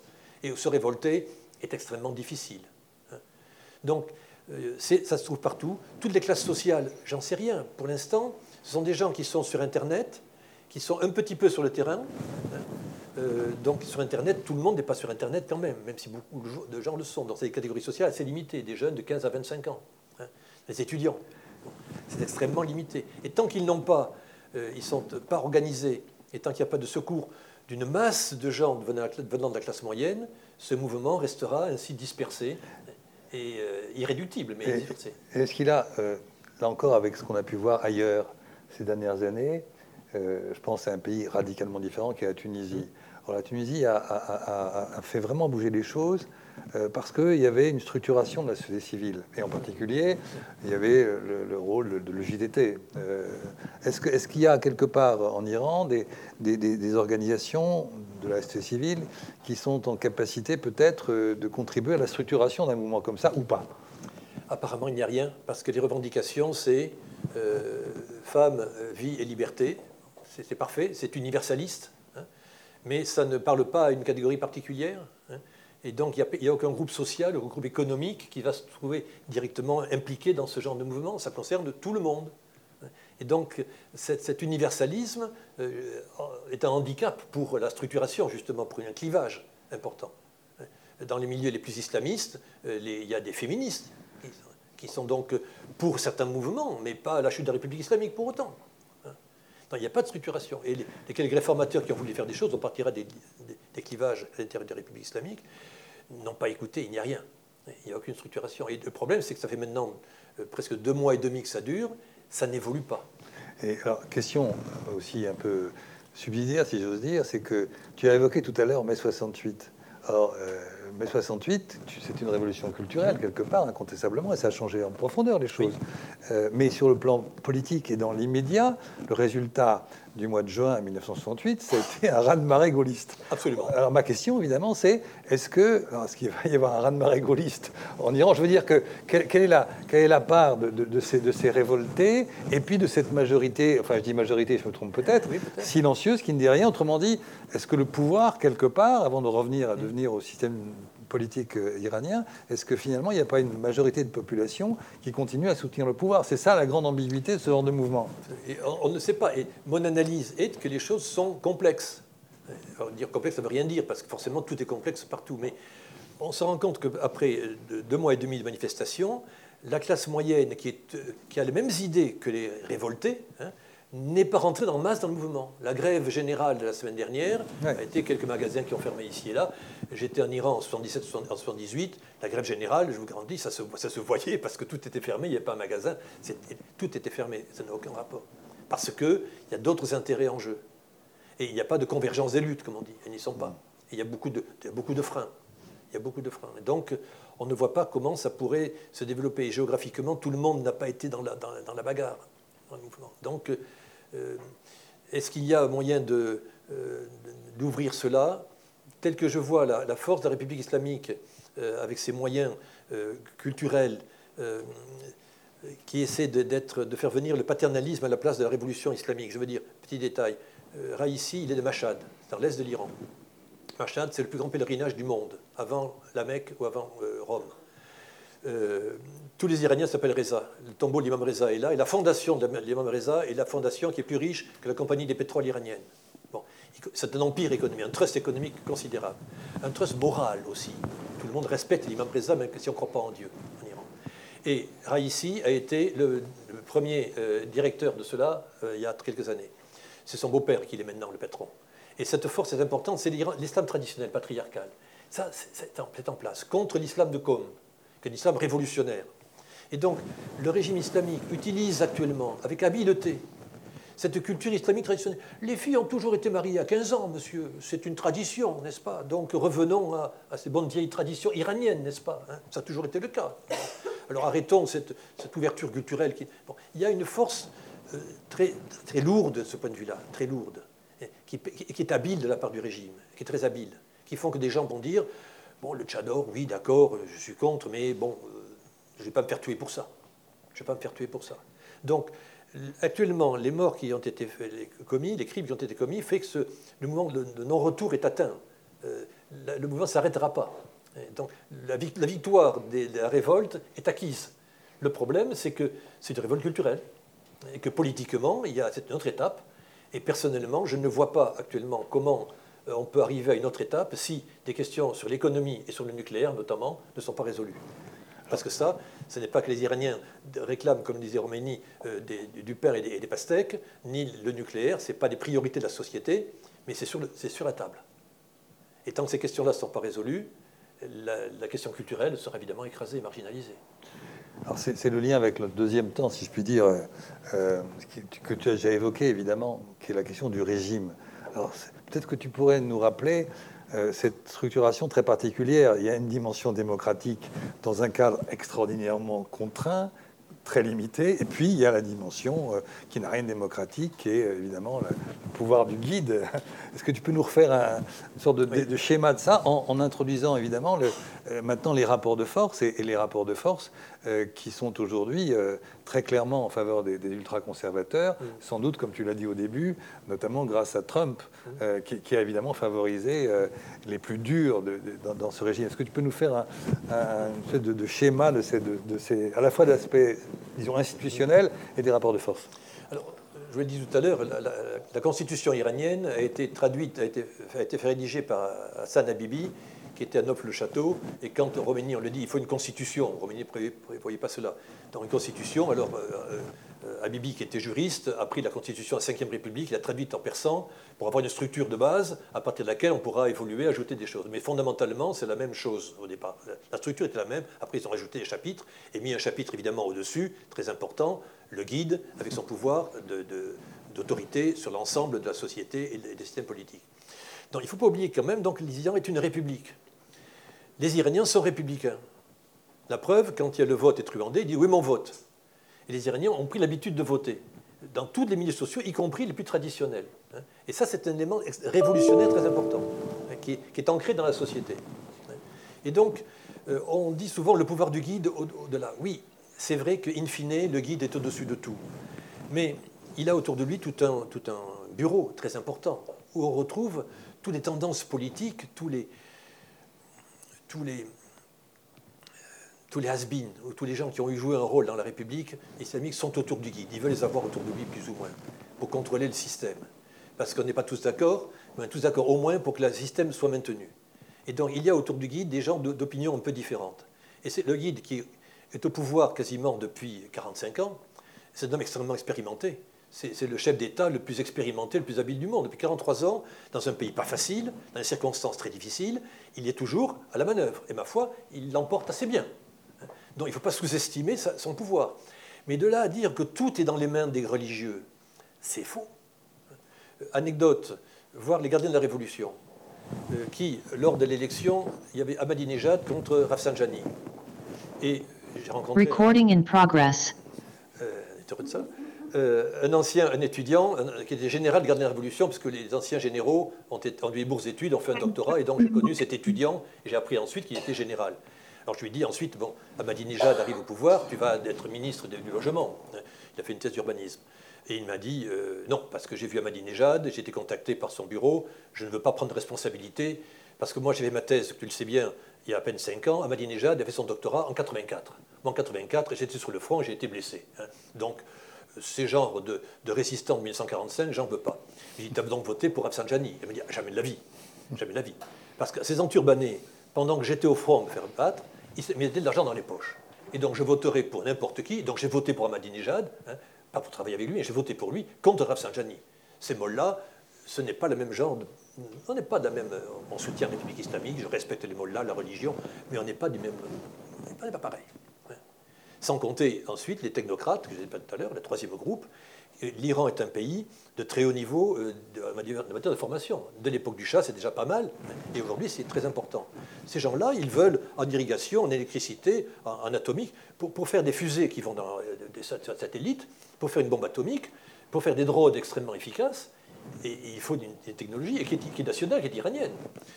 Et se révolter est extrêmement difficile. Hein. Donc, euh, ça se trouve partout. Toutes les classes sociales, j'en sais rien. Pour l'instant, ce sont des gens qui sont sur Internet, qui sont un petit peu sur le terrain. Hein. Euh, donc sur Internet, tout le monde n'est pas sur Internet quand même, même si beaucoup de gens le sont. C'est des catégories sociales assez limitées, des jeunes de 15 à 25 ans, hein. les étudiants. C'est extrêmement limité. Et tant qu'ils n'ont pas, euh, ils sont pas organisés, et tant qu'il n'y a pas de secours d'une masse de gens venant de la classe moyenne, ce mouvement restera ainsi dispersé et euh, irréductible, mais dispersé. Est-ce qu'il a, là encore, avec ce qu'on a pu voir ailleurs ces dernières années, je pense à un pays radicalement différent qui est la Tunisie. La Tunisie a, fait vraiment bouger les choses euh, parce qu'il y avait une structuration de la société civile. Et en particulier, il y avait le, rôle de, le JDT. Euh, est-ce qu'il y a quelque part en Iran des, organisations de la société civile qui sont en capacité peut-être euh, de contribuer à la structuration d'un mouvement comme ça ou pas? Apparemment, il n'y a rien, parce que les revendications, c'est femmes, vie et liberté. C'est parfait, c'est universaliste mais ça ne parle pas à une catégorie particulière? Et donc, il n'y a, aucun groupe social ou groupe économique qui va se trouver directement impliqué dans ce genre de mouvement. Ça concerne tout le monde. Et donc, cet, universalisme euh, est un handicap pour la structuration, justement, pour un clivage important. Dans les milieux les plus islamistes, euh, il y a des féministes qui sont donc pour certains mouvements, mais pas la chute de la République islamique pour autant il n'y a pas de structuration. Et les, quelques réformateurs qui ont voulu faire des choses, on partira des, clivages à l'intérieur des républiques islamiques, n'ont pas écouté, il n'y a rien. Il n'y a aucune structuration. Et le problème, c'est que ça fait maintenant euh, presque deux mois et demi que ça dure, ça n'évolue pas. Et alors, question aussi un peu subsidiaire, si j'ose dire, c'est que tu as évoqué tout à l'heure mai 68. Alors, euh, mai 68, c'est une révolution culturelle, quelque part, incontestablement, et ça a changé en profondeur les choses. Euh, mais sur le plan politique et dans l'immédiat, le résultat du mois de juin 1968, ça a été un raz-de-marée gaulliste. Absolument. Alors ma question, évidemment, c'est est-ce que, est-ce qu'il va y avoir un raz-de-marée gaulliste en Iran? Je veux dire que quelle, est, la, quelle est la part de, ces, de ces révoltés et puis de cette majorité, enfin je dis majorité, je me trompe peut-être, silencieuse qui ne dit rien? Autrement dit, est-ce que le pouvoir, quelque part, avant de revenir à devenir au système politique euh, iranien, est-ce que finalement il n'y a pas une majorité de population qui continue à soutenir le pouvoir? C'est ça la grande ambiguïté de ce genre de mouvement. on, ne sait pas. Et mon analyse est que les choses sont complexes. dire complexe, ça ne veut rien dire, parce que forcément tout est complexe partout. Mais on se rend compte qu'après deux mois et demi de manifestations, la classe moyenne qui, qui a les mêmes idées que les révoltés, hein, n'est pas rentré dans masse dans le mouvement. La grève générale de la semaine dernière a été quelques magasins qui ont fermé ici et là. J'étais en Iran en 77, en 78. La grève générale, je vous garantis, ça se, ça se voyait parce que tout était fermé, il n'y avait pas un magasin, tout était fermé. Ça n'a aucun rapport. Parce qu'il y a d'autres intérêts en jeu. Et il n'y a pas de convergence des luttes, comme on dit. Elles n'y sont pas. il y a beaucoup de, beaucoup de freins. Il y a beaucoup de freins. Et donc, on ne voit pas comment ça pourrait se développer. géographiquement, tout le monde n'a pas été dans la, dans, la bagarre. Donc, euh, est-ce qu'il y a moyen euh, d'ouvrir cela Tel que je vois la, force de la République islamique euh, avec ses moyens culturels qui essaie de, de, faire venir le paternalisme à la place de la révolution islamique. Je veux dire, petit détail, Raïssi, il est de Mashhad, dans l'est de l'Iran. Mashhad, c'est le plus grand pèlerinage du monde, avant la Mecque ou avant Rome. Tous les Iraniens s'appellent Reza. Le tombeau de l'imam Reza est là. Et la fondation de l'imam Reza est la fondation qui est plus riche que la compagnie des pétroles iraniennes. Bon, c'est un empire économique, un trust économique considérable. Un trust moral aussi. Tout le monde respecte l'imam Reza, même si on ne croit pas en Dieu en Iran. Et Raisi a été le, premier euh, directeur de cela euh, il y a quelques années. C'est son beau-père qui est maintenant le patron. Et cette force est importante, c'est l'islam traditionnel, patriarcal. Ça, c'est en, place. Contre l'islam de Qom, l'islam révolutionnaire. Et donc, le régime islamique utilise actuellement, avec habileté, cette culture islamique traditionnelle. Les filles ont toujours été mariées à 15 ans, monsieur. C'est une tradition, n'est-ce pas? Donc revenons à, ces bonnes vieilles traditions iraniennes, n'est-ce pas hein? Ça a toujours été le cas. Alors arrêtons cette, ouverture culturelle. Il y a une force euh, très, lourde de ce point de vue-là, très lourde, qui, qui, est habile de la part du régime, qui est très habile, qui font que des gens vont dire Bon, le Tchador, oui, d'accord, je suis contre, mais bon, euh, je ne vais pas me faire tuer pour ça. Je ne vais pas me faire tuer pour ça. Donc, actuellement, les morts qui ont été commis, les crimes qui ont été commis, fait que le mouvement de, non-retour est atteint. Euh, le mouvement ne s'arrêtera pas. donc la, victoire de la révolte est acquise. Le problème, c'est que c'est une révolte culturelle et que politiquement, il y a cette autre étape. Et personnellement, je ne vois pas actuellement comment euh, on peut arriver à une autre étape si des questions sur l'économie et sur le nucléaire, notamment, ne sont pas résolues. Parce que ça, ce n'est pas que les Iraniens réclament, comme disait Roménie, euh, du pain et des, pastèques, ni le nucléaire, ce n'est pas des priorités de la société, mais c'est sur, la table. Et tant que ces questions-là ne sont pas résolues, la, question culturelle sera évidemment écrasée et marginalisée. Alors c'est le lien avec le deuxième temps, si je puis dire, euh, que tu as déjà évoqué évidemment, qui est la question du régime. Alors peut-être que tu pourrais nous rappeler cette structuration très particulière. Il y a une dimension démocratique dans un cadre extraordinairement contraint, très limité, et puis il y a la dimension euh, qui n'a rien de démocratique, qui est évidemment le pouvoir du guide. (laughs) Est-ce que tu peux nous refaire une sorte de, schéma de ça en, introduisant évidemment le, euh, maintenant les rapports de force et, les rapports de force qui sont aujourd'hui très clairement en faveur des, ultra-conservateurs, mm. sans doute, comme tu l'as dit au début, notamment grâce à Trump, mm. euh, qui, a évidemment favorisé euh, les plus durs dans, ce régime. Est-ce que tu peux nous faire un, un, de, schéma de ces, à la fois d'aspect, disons, institutionnel et des rapports de force? Alors, je l'ai dit tout à l'heure, la, constitution iranienne a été traduite, a été, a été rédigée par Hassan Habibi, qui était à Neuf-le-Château. Et quand Roménie, on le dit, il faut une constitution, Roménie ne prévoyait pas cela. Dans une constitution, alors euh, euh, Habibi, qui était juriste, a pris la constitution de la Ve République, l'a traduite en persan pour avoir une structure de base à partir de laquelle on pourra évoluer, ajouter des choses. Mais fondamentalement, c'est la même chose au départ. La structure était la même. Après, ils ont rajouté des chapitres et mis un chapitre évidemment au-dessus, très important, le guide, avec son pouvoir d'autorité sur l'ensemble de la société et des systèmes politiques. Donc il ne faut pas oublier quand même, donc est une république les Iraniens sont républicains. La preuve, quand il y a le vote truandé, il dit oui, mon vote. Et les Iraniens ont pris l'habitude de voter dans tous les milieux sociaux, y compris les plus traditionnels. Hein. Et ça, c'est un élément révolutionnaire très important, hein, qui est, ancré dans la société. Et donc, euh, on dit souvent le pouvoir du guide au-delà. Oui, c'est vrai qu'in fine, le guide est au-dessus de tout. Mais il a autour de lui tout un, tout un bureau très important, où on retrouve toutes les tendances politiques, tous les, tous les, tous les has ou tous les gens qui ont eu joué un rôle dans la République islamique sont autour du guide. Ils veulent les avoir autour de lui plus ou moins pour contrôler le système. Parce qu'on n'est pas tous d'accord, mais tous d'accord au moins pour que le système soit maintenu. Et donc il y a autour du guide des gens d'opinions un peu différentes. Et c'est le guide qui est au pouvoir quasiment depuis 45 ans. C'est un homme extrêmement expérimenté c'est le chef d'État le plus expérimenté, le plus habile du monde. Depuis 43 ans, dans un pays pas facile, dans des circonstances très difficiles, il est toujours à la manœuvre. Et ma foi, il l'emporte assez bien. Donc il ne faut pas sous-estimer son pouvoir. Mais de là à dire que tout est dans les mains des religieux, c'est faux. Anecdote, voir les gardiens de la Révolution, euh, qui, lors de l'élection, il y avait Ahmadinejad contre Rafsanjani. Et j'ai rencontré... Recording in progress. Euh, de ça? Euh, un ancien, un étudiant, qui était général de de la Révolution, puisque les anciens généraux ont, eu des bourses d'études, ont fait un doctorat, et donc j'ai connu cet étudiant, et j'ai appris ensuite qu'il était général. Alors je lui dit ensuite, bon, Ahmadinejad arrive au pouvoir, tu vas être ministre du logement. Il a fait une thèse d'urbanisme. Et il m'a dit, euh, non, parce que j'ai vu Ahmadinejad, j'ai été contacté par son bureau, je ne veux pas prendre responsabilité, parce que moi j'ai fait ma thèse, tu le sais bien, il y a à peine 5 ans, Ahmadinejad a fait son doctorat en 84. Moi en 84, j'étais sur le front, j'ai été blessé. Hein. Donc ces genres de, résistants de 1945, j'en veux pas. Il dit, donc voté pour Rafsanjani. Il me dit, jamais de la vie. Jamais de la vie. Parce que ces enturbanés, pendant que j'étais au front à me faire battre, ils mettaient de l'argent dans les poches. Et donc je voterai pour n'importe qui. Donc j'ai voté pour Ahmadinejad, hein, pas pour travailler avec lui, mais j'ai voté pour lui contre Rafsanjani. Ces mots-là, ce n'est pas le même genre de... On n'est pas de la même... On soutient la République islamique, je respecte les mots-là, la religion, mais on n'est pas du même... On n'est pas pareil. Sans compter ensuite les technocrates, que je disais tout à l'heure, le troisième groupe. L'Iran est un pays de très haut niveau euh, en matière de formation. De l'époque du Shah, c'est déjà pas mal, et aujourd'hui, c'est très important. Ces gens-là, ils veulent en irrigation, en électricité, en, atomique, pour, faire des fusées qui vont dans euh, des satellites, pour faire une bombe atomique, pour faire des drones extrêmement efficaces. Et il faut une, technologie qui est, nationale, qui est iranienne.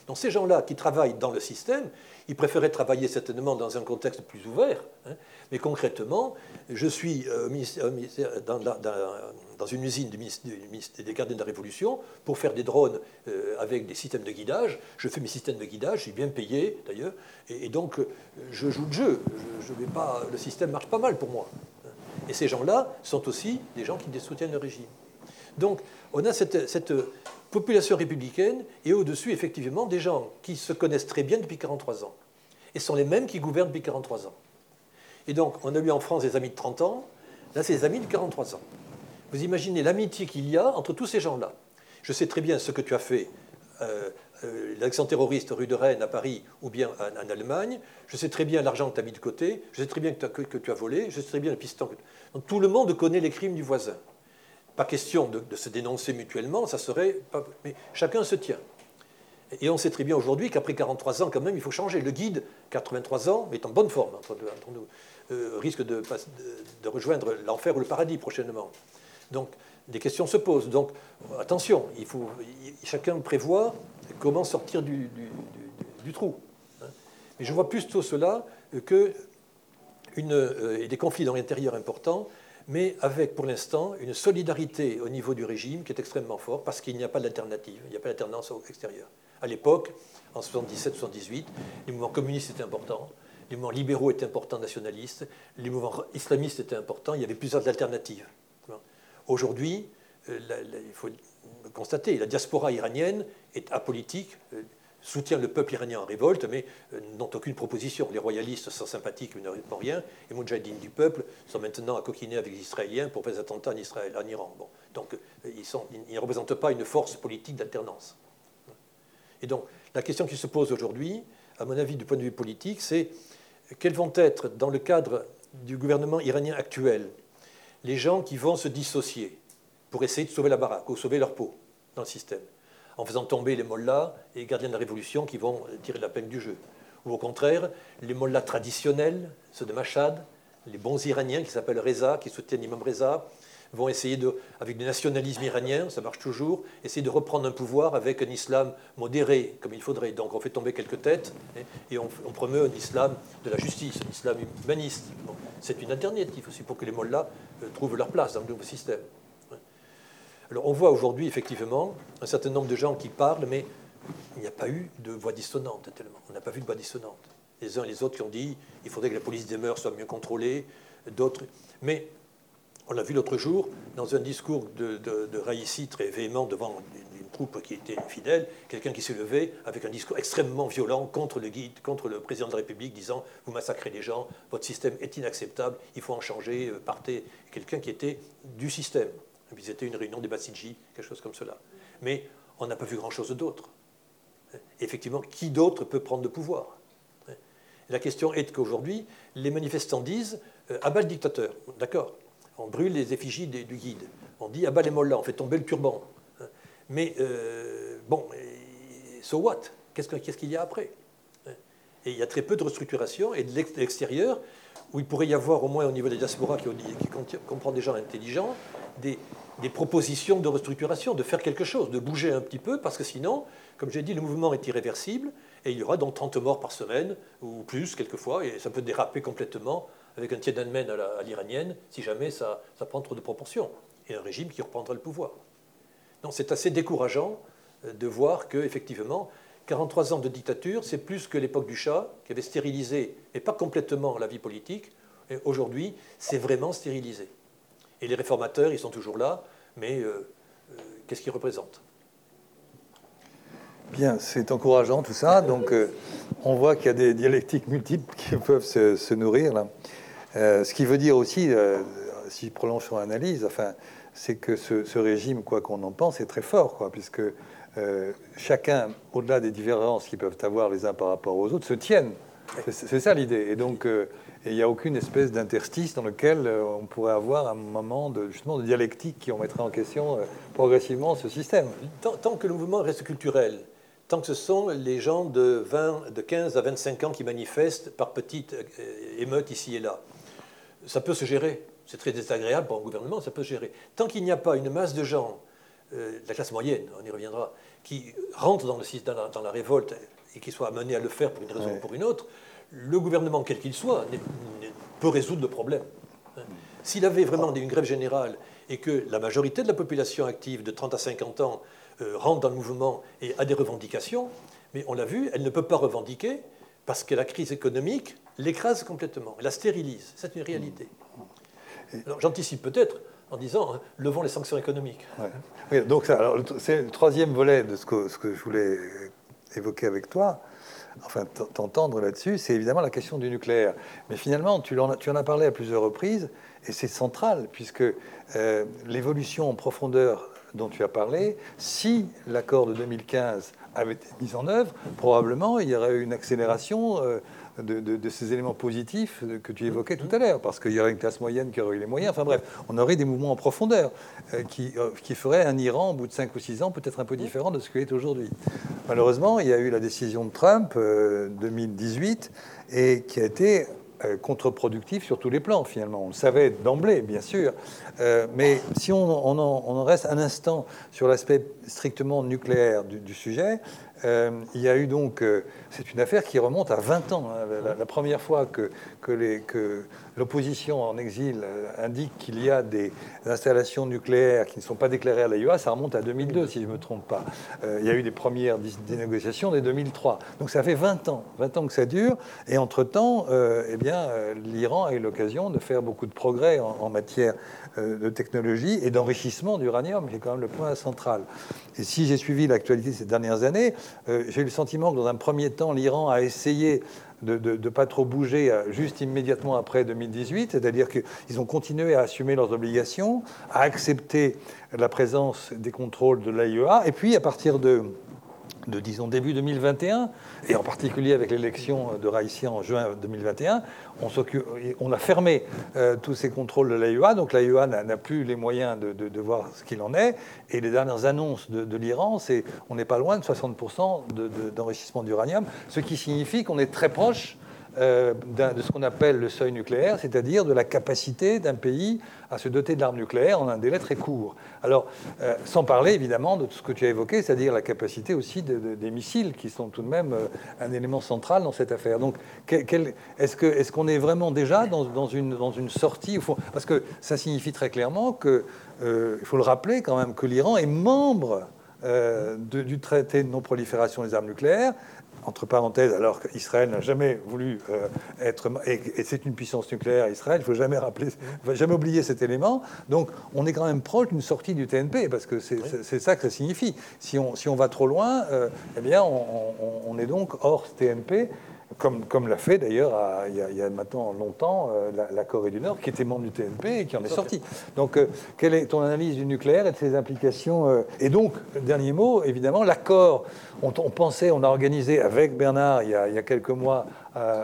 Donc ces gens-là qui travaillent dans le système, ils préféraient travailler certainement dans un contexte plus ouvert. Hein. mais concrètement, je suis euh, dans, une usine des gardiens de la Révolution pour faire des drones euh, avec des systèmes de guidage. Je fais mes systèmes de guidage, je suis bien payé d'ailleurs, et, donc euh, je joue le jeu. Le système marche pas mal pour moi. Hein. Et ces gens-là sont aussi des gens qui soutiennent le régime. Donc, on a cette, population républicaine et au-dessus, effectivement, des gens qui se connaissent très bien depuis 43 ans. Et sont les mêmes qui gouvernent depuis 43 ans. Et donc, on a eu en France des amis de 30 ans, là, c'est des amis de 43 ans. Vous imaginez l'amitié qu'il y a entre tous ces gens-là. Je sais très bien ce que tu as fait, euh, euh, l'accent terroriste rue de Rennes à Paris ou bien en, Allemagne. Je sais très bien l'argent que tu as mis de côté. Je sais très bien que, que, tu as volé. Je sais très bien le piston. Que... Donc, tout le monde connaît les crimes du voisin. Pas question de, se dénoncer mutuellement, ça serait. mais chacun se tient. Et on sait très bien aujourd'hui qu'après 43 ans, quand même, il faut changer. Le guide, 83 ans, est en bonne forme entre, nous, euh, risque de, rejoindre l'enfer ou le paradis prochainement. Donc, des questions se posent. Donc, attention, il faut, chacun prévoit comment sortir du, trou. Hein. Mais je vois plutôt cela que euh, et des conflits dans l'intérieur importants mais avec pour l'instant une solidarité au niveau du régime qui est extrêmement forte parce qu'il n'y a pas d'alternative, il n'y a pas d'alternance extérieure. À l'époque, en 77-78, les mouvements communistes étaient importants, les mouvements libéraux étaient importants, nationalistes, les mouvements islamistes étaient importants, il y avait plusieurs alternatives. Aujourd'hui, euh, il faut constater, la diaspora iranienne est apolitique, euh, soutient le peuple iranien en révolte, mais euh, n'ont aucune proposition. Les royalistes sont sympathiques, mais répondent rien. Les moudjahidines du peuple sont maintenant à coquiner avec les Israéliens pour faire des attentats en, Israël, en Iran. Donc, euh, ils, ils, ne représentent pas une force politique d'alternance. Et donc, la question qui se pose aujourd'hui, à mon avis, du point de vue politique, c'est quels vont être, dans le cadre du gouvernement iranien actuel, les gens qui vont se dissocier pour essayer de sauver la baraque ou sauver leur peau dans le système? En faisant tomber les mollahs et les gardiens de la révolution qui vont tirer la peine du jeu. Ou au contraire, les mollahs traditionnels, ceux de Machad, les bons Iraniens qui s'appellent Reza, qui soutiennent l'imam Reza, vont essayer, de, avec du nationalisme iranien, ça marche toujours, essayer de reprendre un pouvoir avec un islam modéré, comme il faudrait. Donc on fait tomber quelques têtes et, on, promeut un islam de la justice, un islam humaniste. c'est une alternative aussi pour que les mollahs euh, trouvent leur place dans le nouveau système. Alors on voit aujourd'hui effectivement un certain nombre de gens qui parlent, mais il n'y a pas eu de voix dissonante tellement. On n'a pas vu de voix dissonante. Les uns et les autres qui ont dit il faudrait que la police des mœurs soit mieux contrôlée, d'autres. Mais on l'a vu l'autre jour dans un discours de, de, très véhément devant une, troupe qui était fidèle, quelqu'un qui s'est levé avec un discours extrêmement violent contre le guide, contre le président de la République, disant vous massacrez les gens, votre système est inacceptable, il faut en changer, euh, partez. Quelqu'un qui était du système. C'était une réunion des Bassidji, quelque chose comme cela. Mais on n'a pas vu grand-chose d'autre. Effectivement, qui d'autre peut prendre le pouvoir? La question est qu'aujourd'hui, les manifestants disent euh, abat le dictateur. D'accord On brûle les effigies du guide. On dit abat les mollahs, on fait tomber le turban. Mais euh, bon, so what? Qu'est-ce qu'il y a après? Et il y a très peu de restructuration. Et de l'extérieur, où il pourrait y avoir, au moins au niveau des diasporas qui, qui comprend des gens intelligents, des, propositions de restructuration, de faire quelque chose, de bouger un petit peu, parce que sinon, comme j'ai dit, le mouvement est irréversible, et il y aura donc 30 morts par semaine, ou plus quelquefois, et ça peut déraper complètement avec un Tiananmen à l'iranienne, si jamais ça, prend trop de proportions, et un régime qui reprendra le pouvoir. Donc c'est assez décourageant euh, de voir que, effectivement, 43 ans de dictature, c'est plus que l'époque du Shah, qui avait stérilisé, et pas complètement la vie politique. Et aujourd'hui, c'est vraiment stérilisé. Et les réformateurs, ils sont toujours là, mais euh, euh, qu'est-ce qu'ils représentent? Bien, c'est encourageant tout ça. Donc, euh, on voit qu'il y a des dialectiques multiples qui (laughs) peuvent se, nourrir. Là. ce qui veut dire aussi, si je prolonge son analyse, enfin, c'est que ce, ce, régime, quoi qu'on en pense, est très fort, quoi, puisque chacun, au-delà des différences qu'ils peuvent avoir les uns par rapport aux autres, se tiennent. C'est ça l'idée. Et donc, euh, il n'y a aucune espèce d'interstice dans lequel euh, on pourrait avoir un moment de, justement, de dialectique qui remettrait en question progressivement ce système. Tant, que le mouvement reste culturel, tant que ce sont les gens de, 20, de 15 à 25 ans qui manifestent par petites émeutes ici et là, ça peut se gérer. C'est très désagréable pour un gouvernement, ça peut se gérer. Tant qu'il n'y a pas une masse de gens la classe moyenne, on y reviendra, qui rentre dans, le, dans, la, révolte et qui soit amené à le faire pour une raison ou pour une autre, le gouvernement, quel qu'il soit, peut résoudre le problème. Hein. S'il avait vraiment une grève générale et que la majorité de la population active de 30 à 50 ans euh, rentre dans le mouvement et a des revendications, mais on l'a vu, elle ne peut pas revendiquer parce que la crise économique l'écrase complètement, la stérilise. C'est une réalité. J'anticipe peut-être en disant hein, levons les sanctions économiques. Oui, donc c'est le troisième volet de ce que, ce que je voulais évoquer avec toi enfin t'entendre là-dessus, c'est évidemment la question du nucléaire. Mais finalement, tu en, as, tu en as parlé à plusieurs reprises, et c'est central, puisque euh, l'évolution en profondeur dont tu as parlé, si l'accord de 2015 avait été mis en œuvre, probablement il y aurait eu une accélération euh, de, ces éléments positifs que tu évoquais tout à l'heure, parce qu'il y aurait une classe moyenne qui aurait eu les moyens. Enfin bref, on aurait des mouvements en profondeur euh, qui, euh, qui feraient un Iran, au bout de 5 ou 6 ans, peut-être un peu différent de ce qu'il est aujourd'hui. Malheureusement, il y a eu la décision de Trump 2018 euh, et qui a été contre-productif sur tous les plans, finalement. On le savait d'emblée, bien sûr. mais si on, en, reste un instant sur l'aspect strictement nucléaire du sujet, euh, il y a eu donc, euh, c'est une affaire qui remonte à 20 ans. Hein. la, première fois que, l'opposition en exil euh, indique qu'il y a des installations nucléaires qui ne sont pas déclarées à l'AIEA, ça remonte à 2002, si je ne me trompe pas. il y a eu des premières négociations dès 2003. Donc ça fait 20 ans, 20 ans que ça dure. Et entre-temps, eh bien, l'Iran a eu l'occasion de faire beaucoup de progrès en matière de technologie et d'enrichissement d'uranium, qui est quand même le point central. Et si j'ai suivi l'actualité ces dernières années, euh, j'ai eu le sentiment que dans un premier temps, l'Iran a essayé de ne pas trop bouger euh, juste immédiatement après 2018, c'est-à-dire qu'ils ont continué à assumer leurs obligations, à accepter la présence des contrôles de l'AIEA, et puis à partir de de disons début 2021, et en particulier avec l'élection de Raïssi en juin 2021, on, on a fermé euh, tous ces contrôles de l'AIEA, donc l'AIEA n'a plus les moyens de, voir ce qu'il en est, et les dernières annonces de, l'Iran, c'est on n'est pas loin de 60% d'enrichissement d'uranium, ce qui signifie qu'on est très proche euh, de ce qu'on appelle le seuil nucléaire, c'est-à-dire de la capacité d'un pays à se doter de l'arme nucléaire en un délai très court. Alors, euh, sans parler évidemment de tout ce que tu as évoqué, c'est-à-dire la capacité aussi des missiles, qui sont tout de même euh, un élément central dans cette affaire. Donc, est-ce qu'on est, vraiment déjà dans, une, sortie Parce que ça signifie très clairement que, il faut le rappeler quand même, que l'Iran est membre du traité de non-prolifération des armes nucléaires, entre parenthèses, alors qu'Israël n'a jamais voulu euh, être, et, c'est une puissance nucléaire, Israël, il ne faut jamais rappeler, faut jamais oublier cet élément. Donc, on est quand même proche d'une sortie du TNP, parce que c'est ça que ça signifie. Si on, si on va trop loin, euh, eh bien, on, on, est donc hors TNP comme, comme l'a fait d'ailleurs il, y a maintenant longtemps euh, la, Corée du Nord, qui était membre du TNP et qui en est sortie. Donc, euh, quelle est ton analyse du nucléaire et de ses implications euh, Et donc, dernier mot, évidemment, l'accord, on, pensait, on a organisé avec Bernard il y a, il y a quelques mois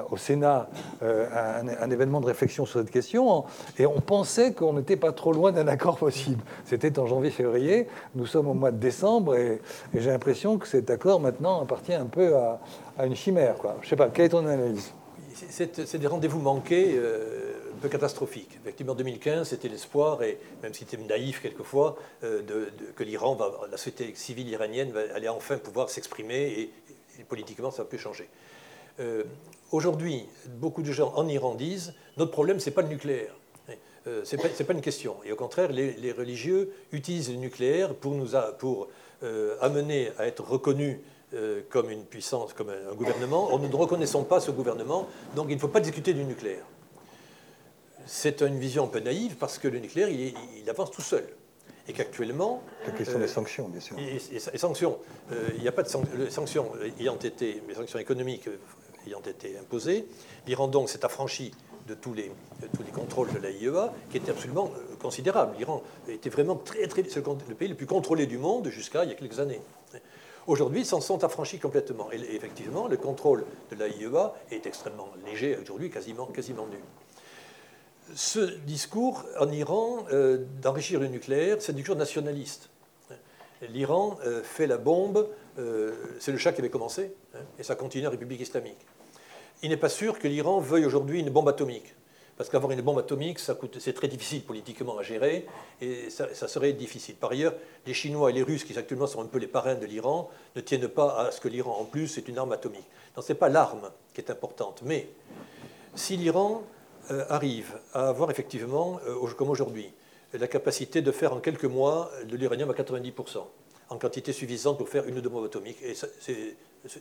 au Sénat un, un, événement de réflexion sur cette question, et on pensait qu'on n'était pas trop loin d'un accord possible. C'était en janvier-février, nous sommes au mois de décembre, et, et j'ai l'impression que cet accord maintenant appartient un peu à, à une chimère. Quoi. Je sais pas, quelle est ton analyse? C'est des rendez-vous manqués euh, un peu catastrophiques. Effectivement, en 2015, c'était l'espoir, et même si c'était naïf quelquefois, euh, que l'Iran, la société civile iranienne, va, allait enfin pouvoir s'exprimer, et, politiquement, ça peut changer. Euh, aujourd'hui, beaucoup de gens en Iran disent notre problème, c'est pas le nucléaire. c'est pas, pas, une question. Et au contraire, les, religieux utilisent le nucléaire pour nous pour, amener à être reconnus euh, comme une puissance, comme un gouvernement. Nous ne reconnaissons pas ce gouvernement, donc il ne faut pas discuter du nucléaire. C'est une vision un peu naïve parce que le nucléaire, il, avance tout seul. Et qu'actuellement. La question des euh, sanctions, bien sûr. Et, sanctions. Euh, il n'y a pas de sanctions ayant été, les sanctions économiques ayant été imposées. L'Iran, donc, s'est affranchi de tous les, tous les contrôles de l'AIEA, qui était absolument considérable. L'Iran était vraiment très, très. Le pays le plus contrôlé du monde jusqu'à il y a quelques années. Aujourd'hui, ils s'en sont affranchis complètement. Et effectivement, le contrôle de l'AIEA est extrêmement léger, aujourd'hui quasiment, quasiment nul. Ce discours en Iran euh, d'enrichir le nucléaire, c'est un discours nationaliste. L'Iran euh, fait la bombe, euh, c'est le chat qui avait commencé, hein, et ça continue en République islamique. Il n'est pas sûr que l'Iran veuille aujourd'hui une bombe atomique, Parce qu'avoir une bombe atomique, c'est très difficile politiquement à gérer et ça, serait difficile. Par ailleurs, les Chinois et les Russes, qui actuellement sont un peu les parrains de l'Iran, ne tiennent pas à ce que l'Iran, en plus, ait une arme atomique. Donc ce n'est pas l'arme qui est importante. Mais si l'Iran euh, arrive à avoir effectivement, euh, comme aujourd'hui, la capacité de faire en quelques mois de l'uranium à 90%, en quantité suffisante pour faire une ou deux bombes atomiques. Et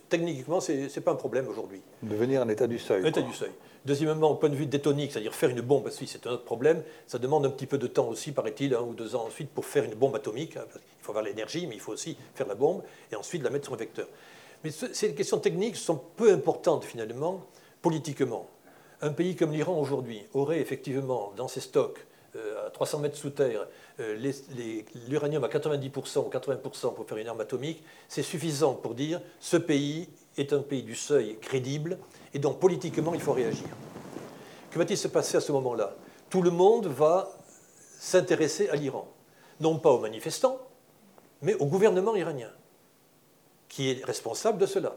techniquement, ce n'est pas un problème aujourd'hui. Devenir un état du seuil. Un état du seuil. Deuxièmement, au point de vue détonique, c'est-à-dire faire une bombe, si c'est un autre problème, ça demande un petit peu de temps aussi, paraît-il, un ou deux ans ensuite, pour faire une bombe atomique. Il faut avoir l'énergie, mais il faut aussi faire la bombe et ensuite la mettre sur un vecteur. Mais ces questions techniques sont peu importantes finalement politiquement. Un pays comme l'Iran aujourd'hui aurait effectivement dans ses stocks à 300 mètres sous terre, euh, l'uranium à 90% ou 80% pour faire une arme atomique, c'est suffisant pour dire ce pays est un pays du seuil crédible et donc politiquement il faut réagir. Que va-t-il se passer à ce moment-là? Tout le monde va s'intéresser à l'Iran, non pas aux manifestants, mais au gouvernement iranien, qui est responsable de cela.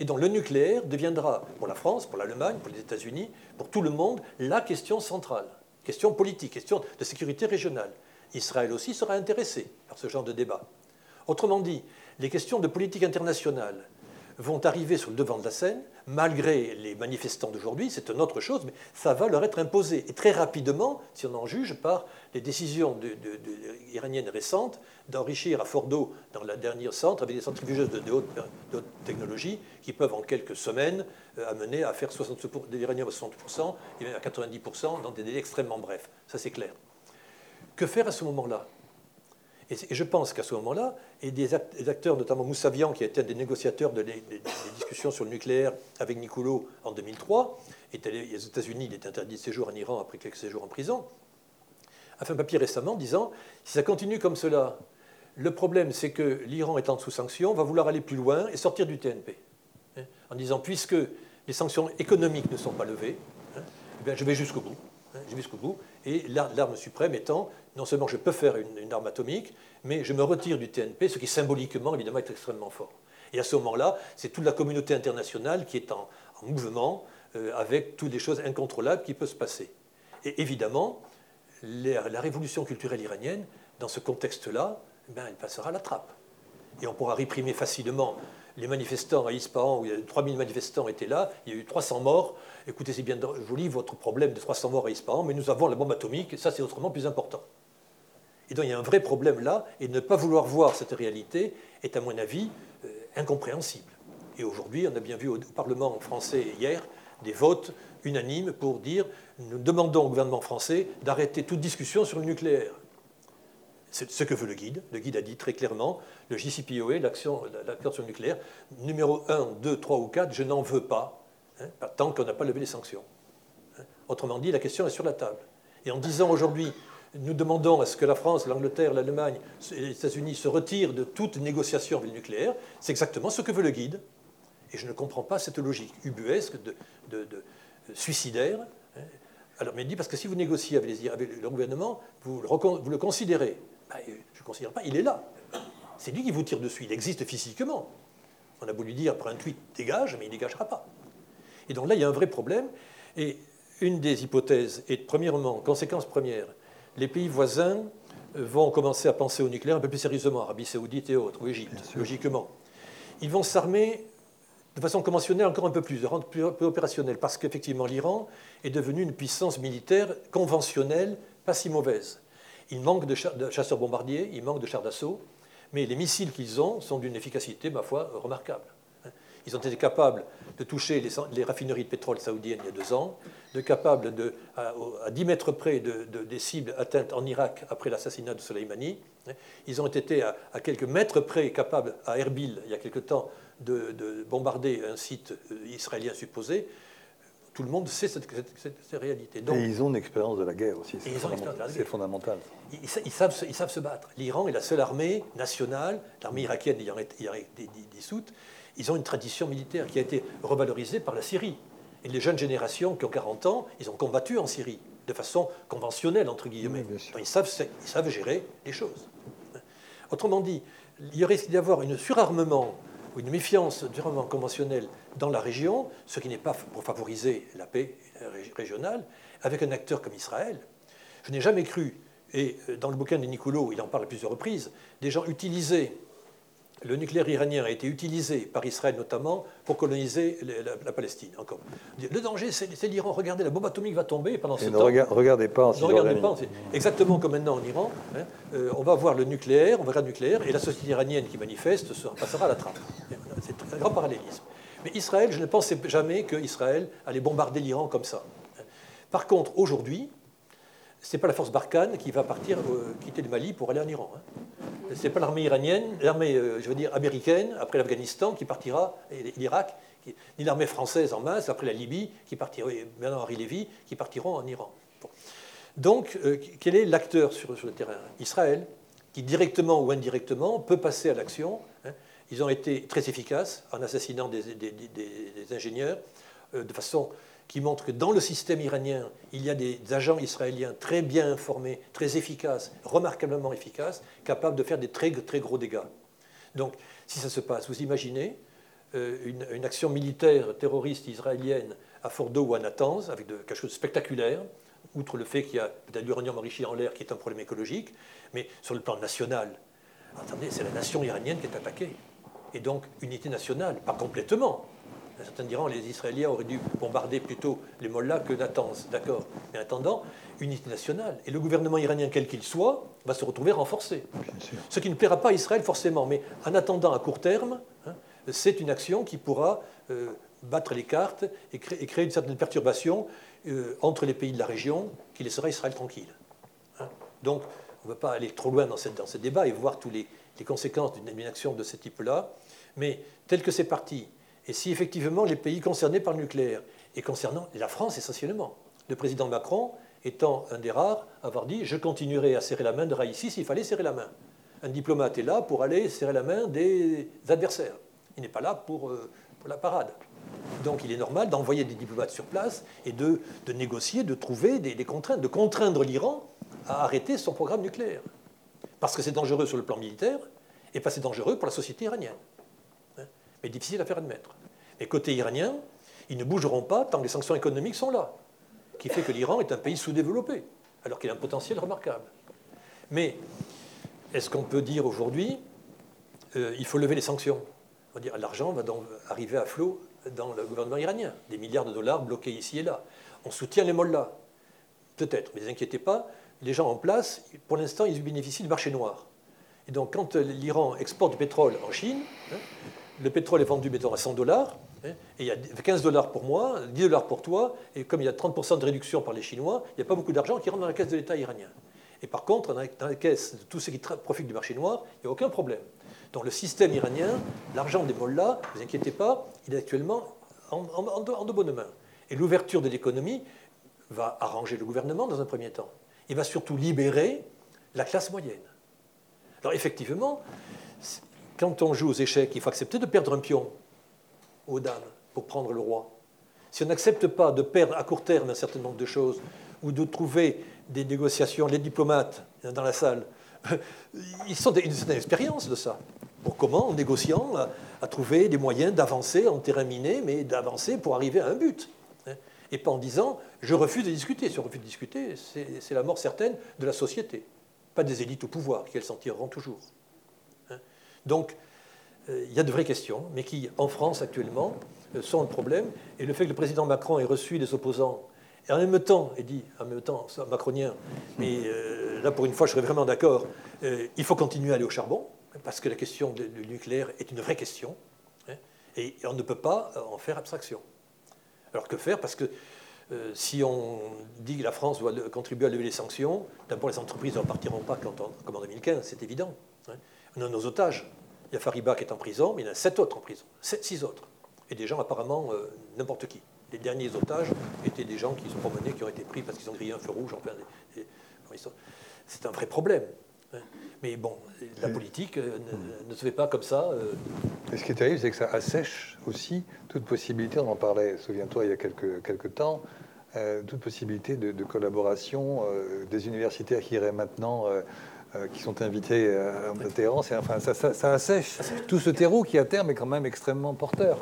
Et donc le nucléaire deviendra, pour la France, pour l'Allemagne, pour les États-Unis, pour tout le monde, la question centrale question politique, question de sécurité régionale. Israël aussi sera intéressé par ce genre de débat. Autrement dit, les questions de politique internationale vont arriver sur le devant de la scène, malgré les manifestants d'aujourd'hui, c'est une autre chose, mais ça va leur être imposé. Et très rapidement, si on en juge par les décisions iraniennes récentes d'enrichir à Fordo, dans la dernière centre, avec des centrifugeuses de, haute, technologie, qui peuvent en quelques semaines euh, amener à faire 60, de l'uranium à 60% et même à 90% dans des délais extrêmement brefs. Ça, c'est clair. Que faire à ce moment-là? Et, je pense qu'à ce moment-là, et des acteurs, notamment Moussavian, qui a été un des négociateurs des, discussions sur le nucléaire avec Nicolo en 2003, est allé aux États-Unis, il est interdit de séjour en Iran après quelques séjours en prison, a fait un papier récemment disant si ça continue comme cela, le problème c'est que l'Iran étant sous sanctions va vouloir aller plus loin et sortir du TNP. Hein, en disant puisque les sanctions économiques ne sont pas levées, hein, eh bien, je vais jusqu'au bout. Hein, je vais jusqu'au bout. Et l'arme suprême étant non seulement je peux faire une, arme atomique, mais je me retire du TNP, ce qui symboliquement, évidemment, est extrêmement fort. Et à ce moment-là, c'est toute la communauté internationale qui est en, mouvement, euh, avec toutes les choses incontrôlables qui peuvent se passer. Et évidemment, la, révolution culturelle iranienne, dans ce contexte-là, ben, elle passera à la trappe. Et on pourra réprimer facilement les manifestants à Ispahan, où il y a 3000 manifestants étaient là, il y a eu 300 morts. Écoutez, c'est bien joli votre problème de 300 morts à Ispahan, mais nous avons la bombe atomique, ça c'est autrement plus important. Et donc il y a un vrai problème là, et ne pas vouloir voir cette réalité est à mon avis euh, incompréhensible. Et aujourd'hui, on a bien vu au Parlement français hier des votes unanimes pour dire nous demandons au gouvernement français d'arrêter toute discussion sur le nucléaire. C'est ce que veut le guide. Le guide a dit très clairement, le JCPOA, l'action sur le nucléaire, numéro 1, 2, 3 ou 4, je n'en veux pas, hein, tant qu'on n'a pas levé les sanctions. Hein. Autrement dit, la question est sur la table. Et en disant aujourd'hui, nous demandons à ce que la France, l'Angleterre, l'Allemagne et les États-Unis se retirent de toute négociation avec le nucléaire, c'est exactement ce que veut le guide. Et je ne comprends pas cette logique ubuesque, de, suicidaire. Hein. Alors, mais il dit parce que si vous négociez avec, le gouvernement, vous le considérez bah, je ne considère pas, il est là. C'est lui qui vous tire dessus. Il existe physiquement. On a lui dire par un tweet dégage, mais il ne dégagera pas. Et donc là, il y a un vrai problème. Et une des hypothèses est, premièrement, conséquence première, les pays voisins vont commencer à penser au nucléaire un peu plus sérieusement, Arabie Saoudite et autres, ou Égypte, logiquement. Ils vont s'armer de façon conventionnelle encore un peu plus, de rendre plus, peu opérationnel, parce qu'effectivement l'Iran est devenu une puissance militaire conventionnelle pas si mauvaise. Il manque de, chasseurs bombardiers, il manque de chars d'assaut, mais les missiles qu'ils ont sont d'une efficacité, ma foi, remarquable. Ils ont été capables de toucher les, raffineries de pétrole saoudiennes il y a deux ans, de capables de, à, 10 mètres près de, des cibles atteintes en Irak après l'assassinat de Soleimani. Ils ont été à, quelques mètres près capables à Erbil, il y a quelque temps, de bombarder un site euh, israélien supposé tout le monde sait cette, réalité. et ils ont une expérience de la guerre aussi. C'est fondamental. Ils, savent, ils, savent, se battre. L'Iran est la seule armée nationale, l'armée irakienne ayant été dissoute, ils ont une tradition militaire qui a été revalorisée par la Syrie. Et les jeunes générations qui ont 40 ans, ils ont combattu en Syrie de façon conventionnelle, entre guillemets. ils, savent, ils savent gérer les choses. Autrement dit, il risque d'y avoir un surarmement ou une méfiance du règlement conventionnel dans la région, ce qui n'est pas pour favoriser la paix régionale, avec un acteur comme Israël. Je n'ai jamais cru, et euh, dans le bouquin de Niccolo, il en parle à plusieurs reprises, des gens utiliser le nucléaire iranien a été utilisé par Israël notamment pour coloniser la, Palestine. Encore. Le danger, c'est l'Iran. Regardez, la bombe atomique va tomber pendant ce ne temps. regardez pas en Ne regardez pas. Exactement comme maintenant en Iran. Hein, euh, on va voir le nucléaire, on verra le nucléaire, et la société iranienne qui manifeste se passera à la trappe. C'est un grand parallélisme. Mais Israël, je ne pensais jamais qu'Israël allait bombarder l'Iran comme ça. Par contre, aujourd'hui, ce n'est pas la force Barkhane qui va partir euh, quitter le Mali pour aller en Iran. Hein. Ce n'est pas l'armée iranienne, l'armée, euh, je veux dire, américaine, après l'Afghanistan, qui partira, et l'Irak, ni l'armée française en masse, après la Libye, qui partira, maintenant Henri Lévy, qui partiront en Iran. Donc, euh, quel est l'acteur sur, le terrain? Israël, qui directement ou indirectement peut passer à l'action. Hein. Ils ont été très efficaces en assassinant des, ingénieurs de façon qui montre que dans le système iranien, il y a des agents israéliens très bien informés, très efficaces, remarquablement efficaces, capables de faire des très, très gros dégâts. Donc, si ça se passe, vous imaginez euh, une, action militaire terroriste israélienne à Fordo ou à Natanz, avec de, quelque chose de spectaculaire, outre le fait qu'il y a de l'uranium enrichi en l'air qui est un problème écologique, mais sur le plan national, attendez, c'est la nation iranienne qui est attaquée. Et donc, unité nationale, pas complètement, Certains diront les Israéliens auraient dû bombarder plutôt les Mollahs que Natanz, d'accord. Mais en attendant, unité nationale. Et le gouvernement iranien, quel qu'il soit, va se retrouver renforcé. Ce qui ne plaira pas à Israël forcément, mais en attendant à court terme, hein, c'est une action qui pourra euh, battre les cartes et créer, une certaine perturbation euh, entre les pays de la région qui laissera Israël tranquille. Hein. Donc, on ne va pas aller trop loin dans, cette, dans ce débat et voir toutes les, les conséquences d'une action de ce type-là, mais tel que c'est parti, et si effectivement les pays concernés par le nucléaire, et concernant la France essentiellement, le président Macron étant un des rares à avoir dit je continuerai à serrer la main de Raïssi s'il fallait serrer la main. Un diplomate est là pour aller serrer la main des adversaires. Il n'est pas là pour, euh, la parade. Donc il est normal d'envoyer des diplomates sur place et de, de négocier, de trouver des, des contraintes, de contraindre l'Iran à arrêter son programme nucléaire. Parce que c'est dangereux sur le plan militaire et pas c'est dangereux pour la société iranienne mais difficile à faire admettre. Mais côté iranien, ils ne bougeront pas tant que les sanctions économiques sont là, qui fait que l'Iran est un pays sous-développé, alors qu'il a un potentiel remarquable. Mais est-ce qu'on peut dire aujourd'hui, euh, il faut lever les sanctions? On va dire l'argent va donc arriver à flot dans le gouvernement iranien, des milliards de dollars bloqués ici et là. On soutient les mollahs, peut-être, mais inquiétez pas, les gens en place, pour l'instant, ils bénéficient du marché noir. Et donc, quand l'Iran exporte du pétrole en Chine, hein, le pétrole est vendu, mettons, à 100 dollars, hein, et il y a 15 dollars pour moi, 10 dollars pour toi, et comme il y a 30% de réduction par les Chinois, il n'y a pas beaucoup d'argent qui rentre dans la caisse de l'État iranien. Et par contre, dans la caisse de tous ceux qui profitent du marché noir, il n'y a aucun problème. Dans le système iranien, l'argent des mollahs, ne vous inquiétez pas, il est actuellement en, de, bonnes mains. Et l'ouverture de l'économie va arranger le gouvernement dans un premier temps. Il va surtout libérer la classe moyenne. Alors effectivement, quand on joue aux échecs, il faut accepter de perdre un pion aux dames pour prendre le roi. Si on n'accepte pas de perdre à court terme un certain nombre de choses, ou de trouver des négociations, les diplomates dans la salle, (laughs) ils sont une certaine expérience de ça. Pour comment, en négociant, à, trouver des moyens d'avancer en terrain miné, mais d'avancer pour arriver à un but. Hein. Et pas en disant je refuse de discuter. Si on refuse de discuter, c'est la mort certaine de la société, pas des élites au pouvoir, qui elles s'en tireront toujours. Donc, euh, il y a de vraies questions, mais qui, en France actuellement, euh, sont un problème. Et le fait que le président Macron ait reçu les opposants, et en même temps, et dit, en même temps, macronien, mais euh, là pour une fois je serais vraiment d'accord, il faut continuer à aller au charbon, parce que la question du nucléaire est une vraie question, hein, et on ne peut pas en faire abstraction. Alors que faire? Parce que si on dit que la France doit contribuer à lever les sanctions, d'abord les entreprises ne repartiront pas comme en 2015, c'est évident. Hein. On a nos otages. Il y a Fariba qui est en prison, mais il y en a sept autres en prison. Sept, six autres. Et des gens apparemment euh, n'importe qui. Les derniers otages étaient des gens qui se promenaient, qui ont été pris parce qu'ils ont grillé un feu rouge. Enfin, c'est un vrai problème. Hein. Mais bon, la politique euh, ne, se fait pas comme ça. Euh. Et ce qui est terrible, c'est que ça assèche aussi toute possibilité, on en parlait, souviens-toi, il y a quelques, quelques temps, toute possibilité de, collaboration des universitaires qui iraient maintenant qui sont invités à Téhéran. Enfin, ça, assèche tout ce terreau qui, à terme, est quand même extrêmement porteur.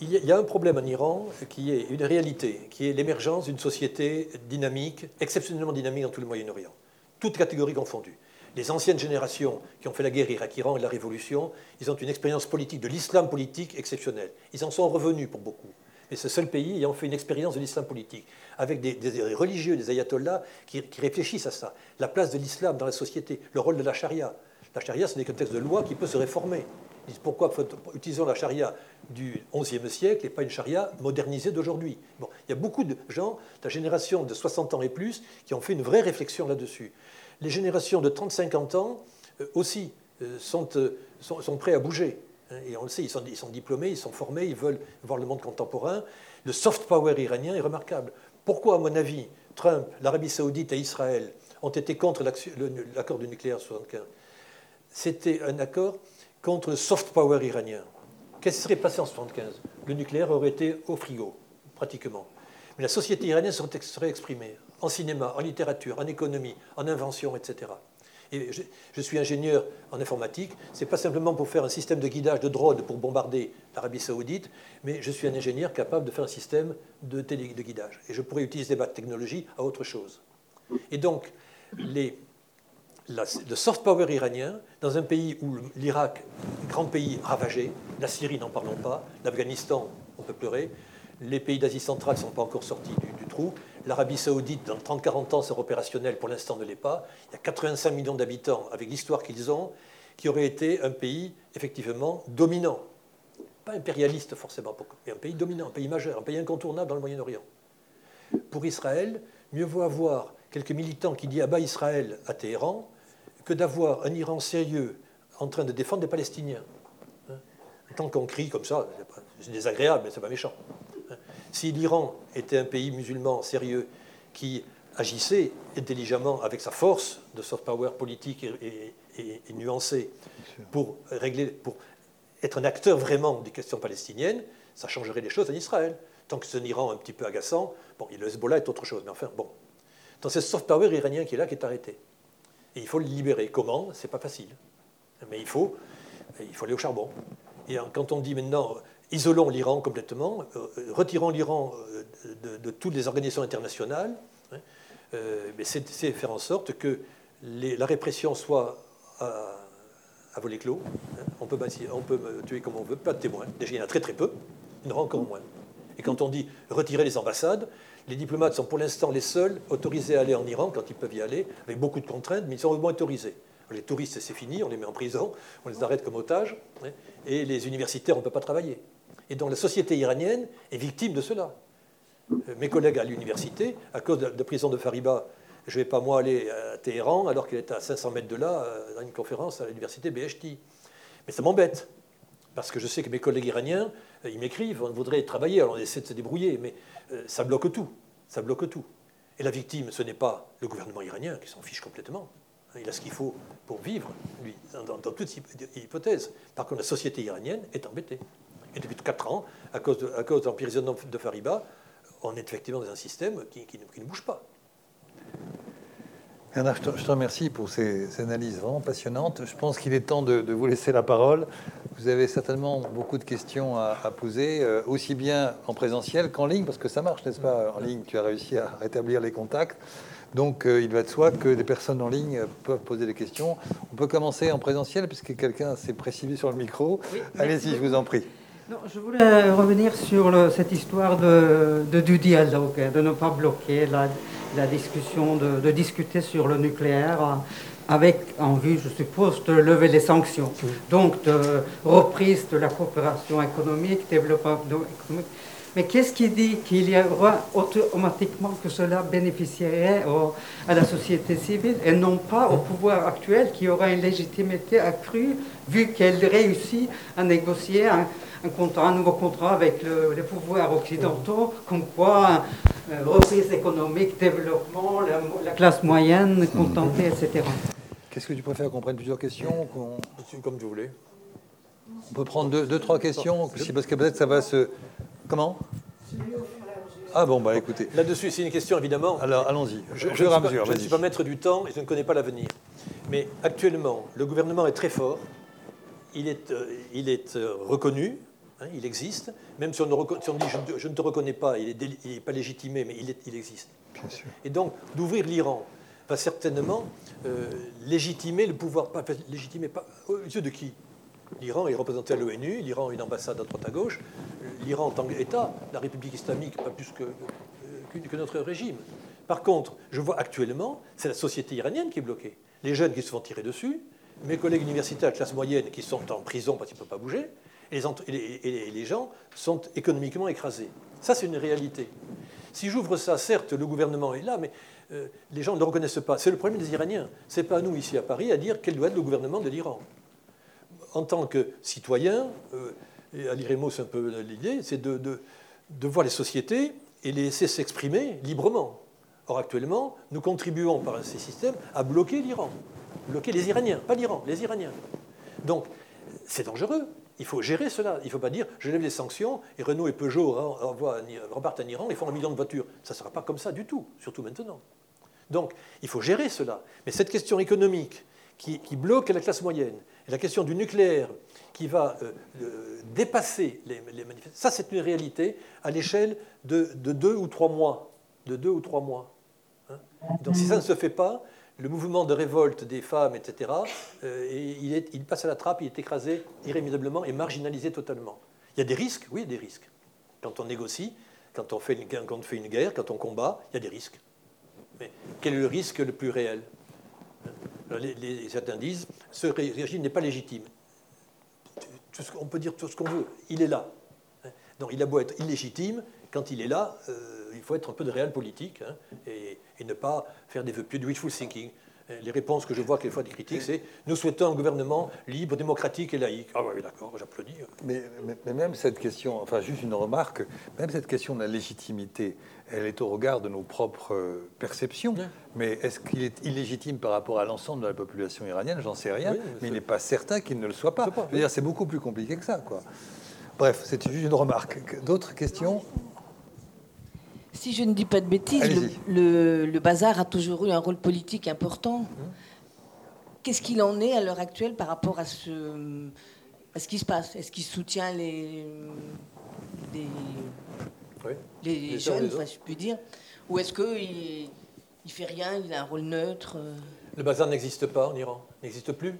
Il y a un problème en Iran qui est une réalité, qui est l'émergence d'une société dynamique, exceptionnellement dynamique dans tout le Moyen-Orient, toutes catégories confondues les anciennes générations qui ont fait la guerre Irak-Iran et la révolution, ils ont une expérience politique, de l'islam politique exceptionnelle. Ils en sont revenus pour beaucoup. Mais ce seul pays ayant fait une expérience de l'islam politique, avec des, religieux, des ayatollahs qui, réfléchissent à ça. La place de l'islam dans la société, le rôle de la charia. La charia, ce n'est qu'un texte de loi qui peut se réformer. Ils disent pourquoi utilisons la charia du XIe siècle et pas une charia modernisée d'aujourd'hui? Bon, il y a beaucoup de gens, de la génération de 60 ans et plus, qui ont fait une vraie réflexion là-dessus les générations de 30-50 ans euh, aussi euh, euh, sont, sont, prêts à bouger. Hein, et on le sait, sont, ils sont, diplômés, ils sont formés, ils veulent voir le monde contemporain. Le soft power iranien est remarquable. Pourquoi, à mon avis, Trump, l'Arabie saoudite et Israël ont été contre l'accord du nucléaire 75 C'était un accord contre le soft power iranien. Qu'est-ce qui serait passé en 75 Le nucléaire aurait été au frigo, pratiquement. Mais la société iranienne serait exprimée en cinéma, en littérature, en économie, en invention, etc. Et je, suis ingénieur en informatique. Ce n'est pas simplement pour faire un système de guidage de drone pour bombarder l'Arabie Saoudite, mais je suis un ingénieur capable de faire un système de, guidage. Et je pourrais utiliser ma technologie à autre chose. Et donc, le soft power iranien, dans un pays où l'Irak, grand pays ravagé, la Syrie, n'en parlons pas, l'Afghanistan, on peut pleurer, les pays d'Asie centrale ne sont pas encore sortis du trou, L'Arabie saoudite, dans 30-40 ans, sera opérationnelle, pour l'instant ne l'est pas. Il y a 85 millions d'habitants, avec l'histoire qu'ils ont, qui aurait été un pays effectivement dominant. Pas impérialiste forcément, mais un pays dominant, un pays majeur, un pays incontournable dans le Moyen-Orient. Pour Israël, mieux vaut avoir quelques militants qui disent abat Israël à Téhéran que d'avoir un Iran sérieux en train de défendre des Palestiniens. Hein? Tant qu'on crie comme ça, c'est désagréable, mais c'est pas méchant. Si l'Iran était un pays musulman sérieux qui agissait intelligemment avec sa force de soft power politique et, nuancée pour régler, pour être un acteur vraiment des questions palestiniennes, ça changerait les choses en Israël. Tant que c'est un Iran un petit peu agaçant, bon, le Hezbollah est autre chose, mais enfin, bon. Donc c'est ce soft power iranien qui est là, qui est arrêté. Et il faut le libérer. Comment? C'est pas facile. Mais il faut, il faut aller au charbon. Et quand on dit maintenant, isolons l'Iran complètement, euh, retirons l'Iran euh, de, toutes les organisations internationales, hein, euh, c'est faire en sorte que la répression soit à, volet clos. Hein. On, peut, on peut tuer comme on veut, pas de témoins. Déjà, il y en a très très peu, il y en aura encore moins. Et quand on dit retirer les ambassades, les diplomates sont pour l'instant les seuls autorisés à aller en Iran quand ils peuvent y aller, avec beaucoup de contraintes, mais ils sont au moins autorisés. Les touristes, c'est fini, on les met en prison, on les arrête comme otages, hein, et les universitaires, on ne peut pas travailler. Et donc la société iranienne est victime de cela. Euh, mes collègues à l'université, à cause de la prison de Fariba, je ne vais pas moi aller à Téhéran alors qu'il est à 500 mètres de là, euh, dans une conférence à l'université BHT. Mais ça m'embête, parce que je sais que mes collègues iraniens, euh, ils m'écrivent, on voudrait travailler, alors on essaie de se débrouiller, mais ça bloque tout, ça bloque tout. Et la victime, ce n'est pas le gouvernement iranien qui s'en fiche complètement. Il a ce qu'il faut pour vivre, lui, dans toute hypothèse. Par contre, la société iranienne est embêtée. Et depuis 4 ans, à cause de, à cause l'emprisonnement de Fariba, on est effectivement dans un système qui, ne, bouge pas. Bernard, je te, remercie pour ces, analyses vraiment passionnantes. Je pense qu'il est temps de, vous laisser la parole. Vous avez certainement beaucoup de questions à, poser, euh, aussi bien en présentiel qu'en ligne, parce que ça marche, n'est-ce pas En ligne, tu as réussi à rétablir les contacts. Donc euh, il va de soi que des personnes en ligne peuvent poser des questions. On peut commencer en présentiel, puisque quelqu'un s'est précipité sur le micro. Allez-y, je vous en prie je voulais revenir sur cette histoire de, du dialogue, de ne pas bloquer la, discussion, de, discuter sur le nucléaire avec en vue, je suppose, de lever les sanctions. Donc, de reprise de la coopération économique, développement économique. Mais qu'est-ce qui dit qu'il y aura automatiquement que cela bénéficierait à la société civile et non pas au pouvoir actuel qui aura une légitimité accrue vu qu'elle réussit à négocier un, un, contrat, un nouveau contrat avec les pouvoirs occidentaux, comme quoi euh, reprise économique, développement, la, classe moyenne contentée, etc. Qu'est-ce que tu préfères qu'on prenne plusieurs questions Comme tu voulez. On peut prendre deux, deux trois questions, parce que peut-être ça va se... Comment? Ah bon, bah écoutez. Là-dessus, c'est une question évidemment. Alors allons-y. Je, je ne à suis pas- mesure, je ne vas-y. suis pas maître du temps et je ne connais pas l'avenir. Mais actuellement, le gouvernement est très fort. Il est, euh, il est euh, reconnu, hein, il existe. Même si on, ne reco- si on dit je, ne te- je ne te reconnais pas, il n'est pas légitimé, mais il, est- il existe. Bien sûr. Et donc, d'ouvrir l'Iran va certainement euh, légitimer le pouvoir. Pas, légitimer pas. Aux yeux de qui? L'Iran est représenté à l'ONU, l'Iran a une ambassade à droite à gauche. L'Iran, en tant qu'État, la République islamique, pas plus que, euh, que- que notre régime. Par contre, je vois actuellement, c'est la société iranienne qui est bloquée. Les jeunes qui se font tirer dessus, mes collègues universitaires, classe moyenne, qui sont en prison parce qu'ils ne peuvent pas bouger, et les, gens sont économiquement écrasés. Ça, c'est une réalité. Si j'ouvre ça, certes, le gouvernement est là, mais euh, les gens ne le reconnaissent pas. C'est le problème des Iraniens. Ce n'est pas à nous, ici à Paris, à dire quel doit être le gouvernement de l'Iran. En tant que citoyen, euh, et à c'est un peu l'idée, c'est de- de voir les sociétés et les laisser s'exprimer librement. Or, actuellement, nous contribuons par ces systèmes à bloquer l'Iran, bloquer les Iraniens, pas l'Iran, les Iraniens. Donc, c'est dangereux. Il faut gérer cela. Il ne faut pas dire je lève les sanctions et Renault et Peugeot repartent en Iran et font un million de voitures. Ça ne sera pas comme ça du tout, surtout maintenant. Donc, il faut gérer cela. Mais cette question économique qui, bloque la classe moyenne, et la question du nucléaire qui va euh, dépasser les, les manifestations, ça c'est une réalité à l'échelle de, de deux ou trois mois. De deux ou trois mois. hein. Donc, si ça ne se fait pas, le mouvement de révolte des femmes, etc., euh, il, passe à la trappe, il est écrasé irrémédiablement et marginalisé totalement. Il y a des risques, oui, il y a des risques. Quand on négocie, quand on fait une, quand on fait une guerre, quand on combat, il y a des risques. Mais quel est le risque le plus réel? Alors, les, certains disent ce ré- régime n'est pas légitime. On peut dire tout ce qu'on veut. Il est là. Non, il a beau être illégitime, quand il est là, euh, il faut être un peu de réel politique hein, et, et ne pas faire des vœux pieux, du wishful thinking. Euh, Les réponses que je vois quelquefois des critiques, c'est nous souhaitons un gouvernement libre, démocratique et laïque. Ah oui, d'accord, j'applaudis. Mais, mais- mais même cette question, enfin juste une remarque, même cette question de la légitimité, elle est au regard de nos propres euh, perceptions. Mais est-ce qu'il est illégitime par rapport à l'ensemble de la population iranienne? J'en sais rien. Oui, mais il n'est pas certain qu'il ne le soit pas. C'est beaucoup plus compliqué que ça, quoi. Bref, c'est juste une remarque. D'autres questions? Si je ne dis pas de bêtises, le, Allez-y. le- le bazar a toujours eu un rôle politique important. Qu'est-ce qu'il en est à l'heure actuelle par rapport à ce, à ce qui se passe? Est-ce qu'il soutient les, les, Oui. les Les uns jeunes, enfin, je puis dire? Ou est-ce qu'il il fait rien, il a un rôle neutre? Le bazar n'existe pas en Iran, n'existe plus.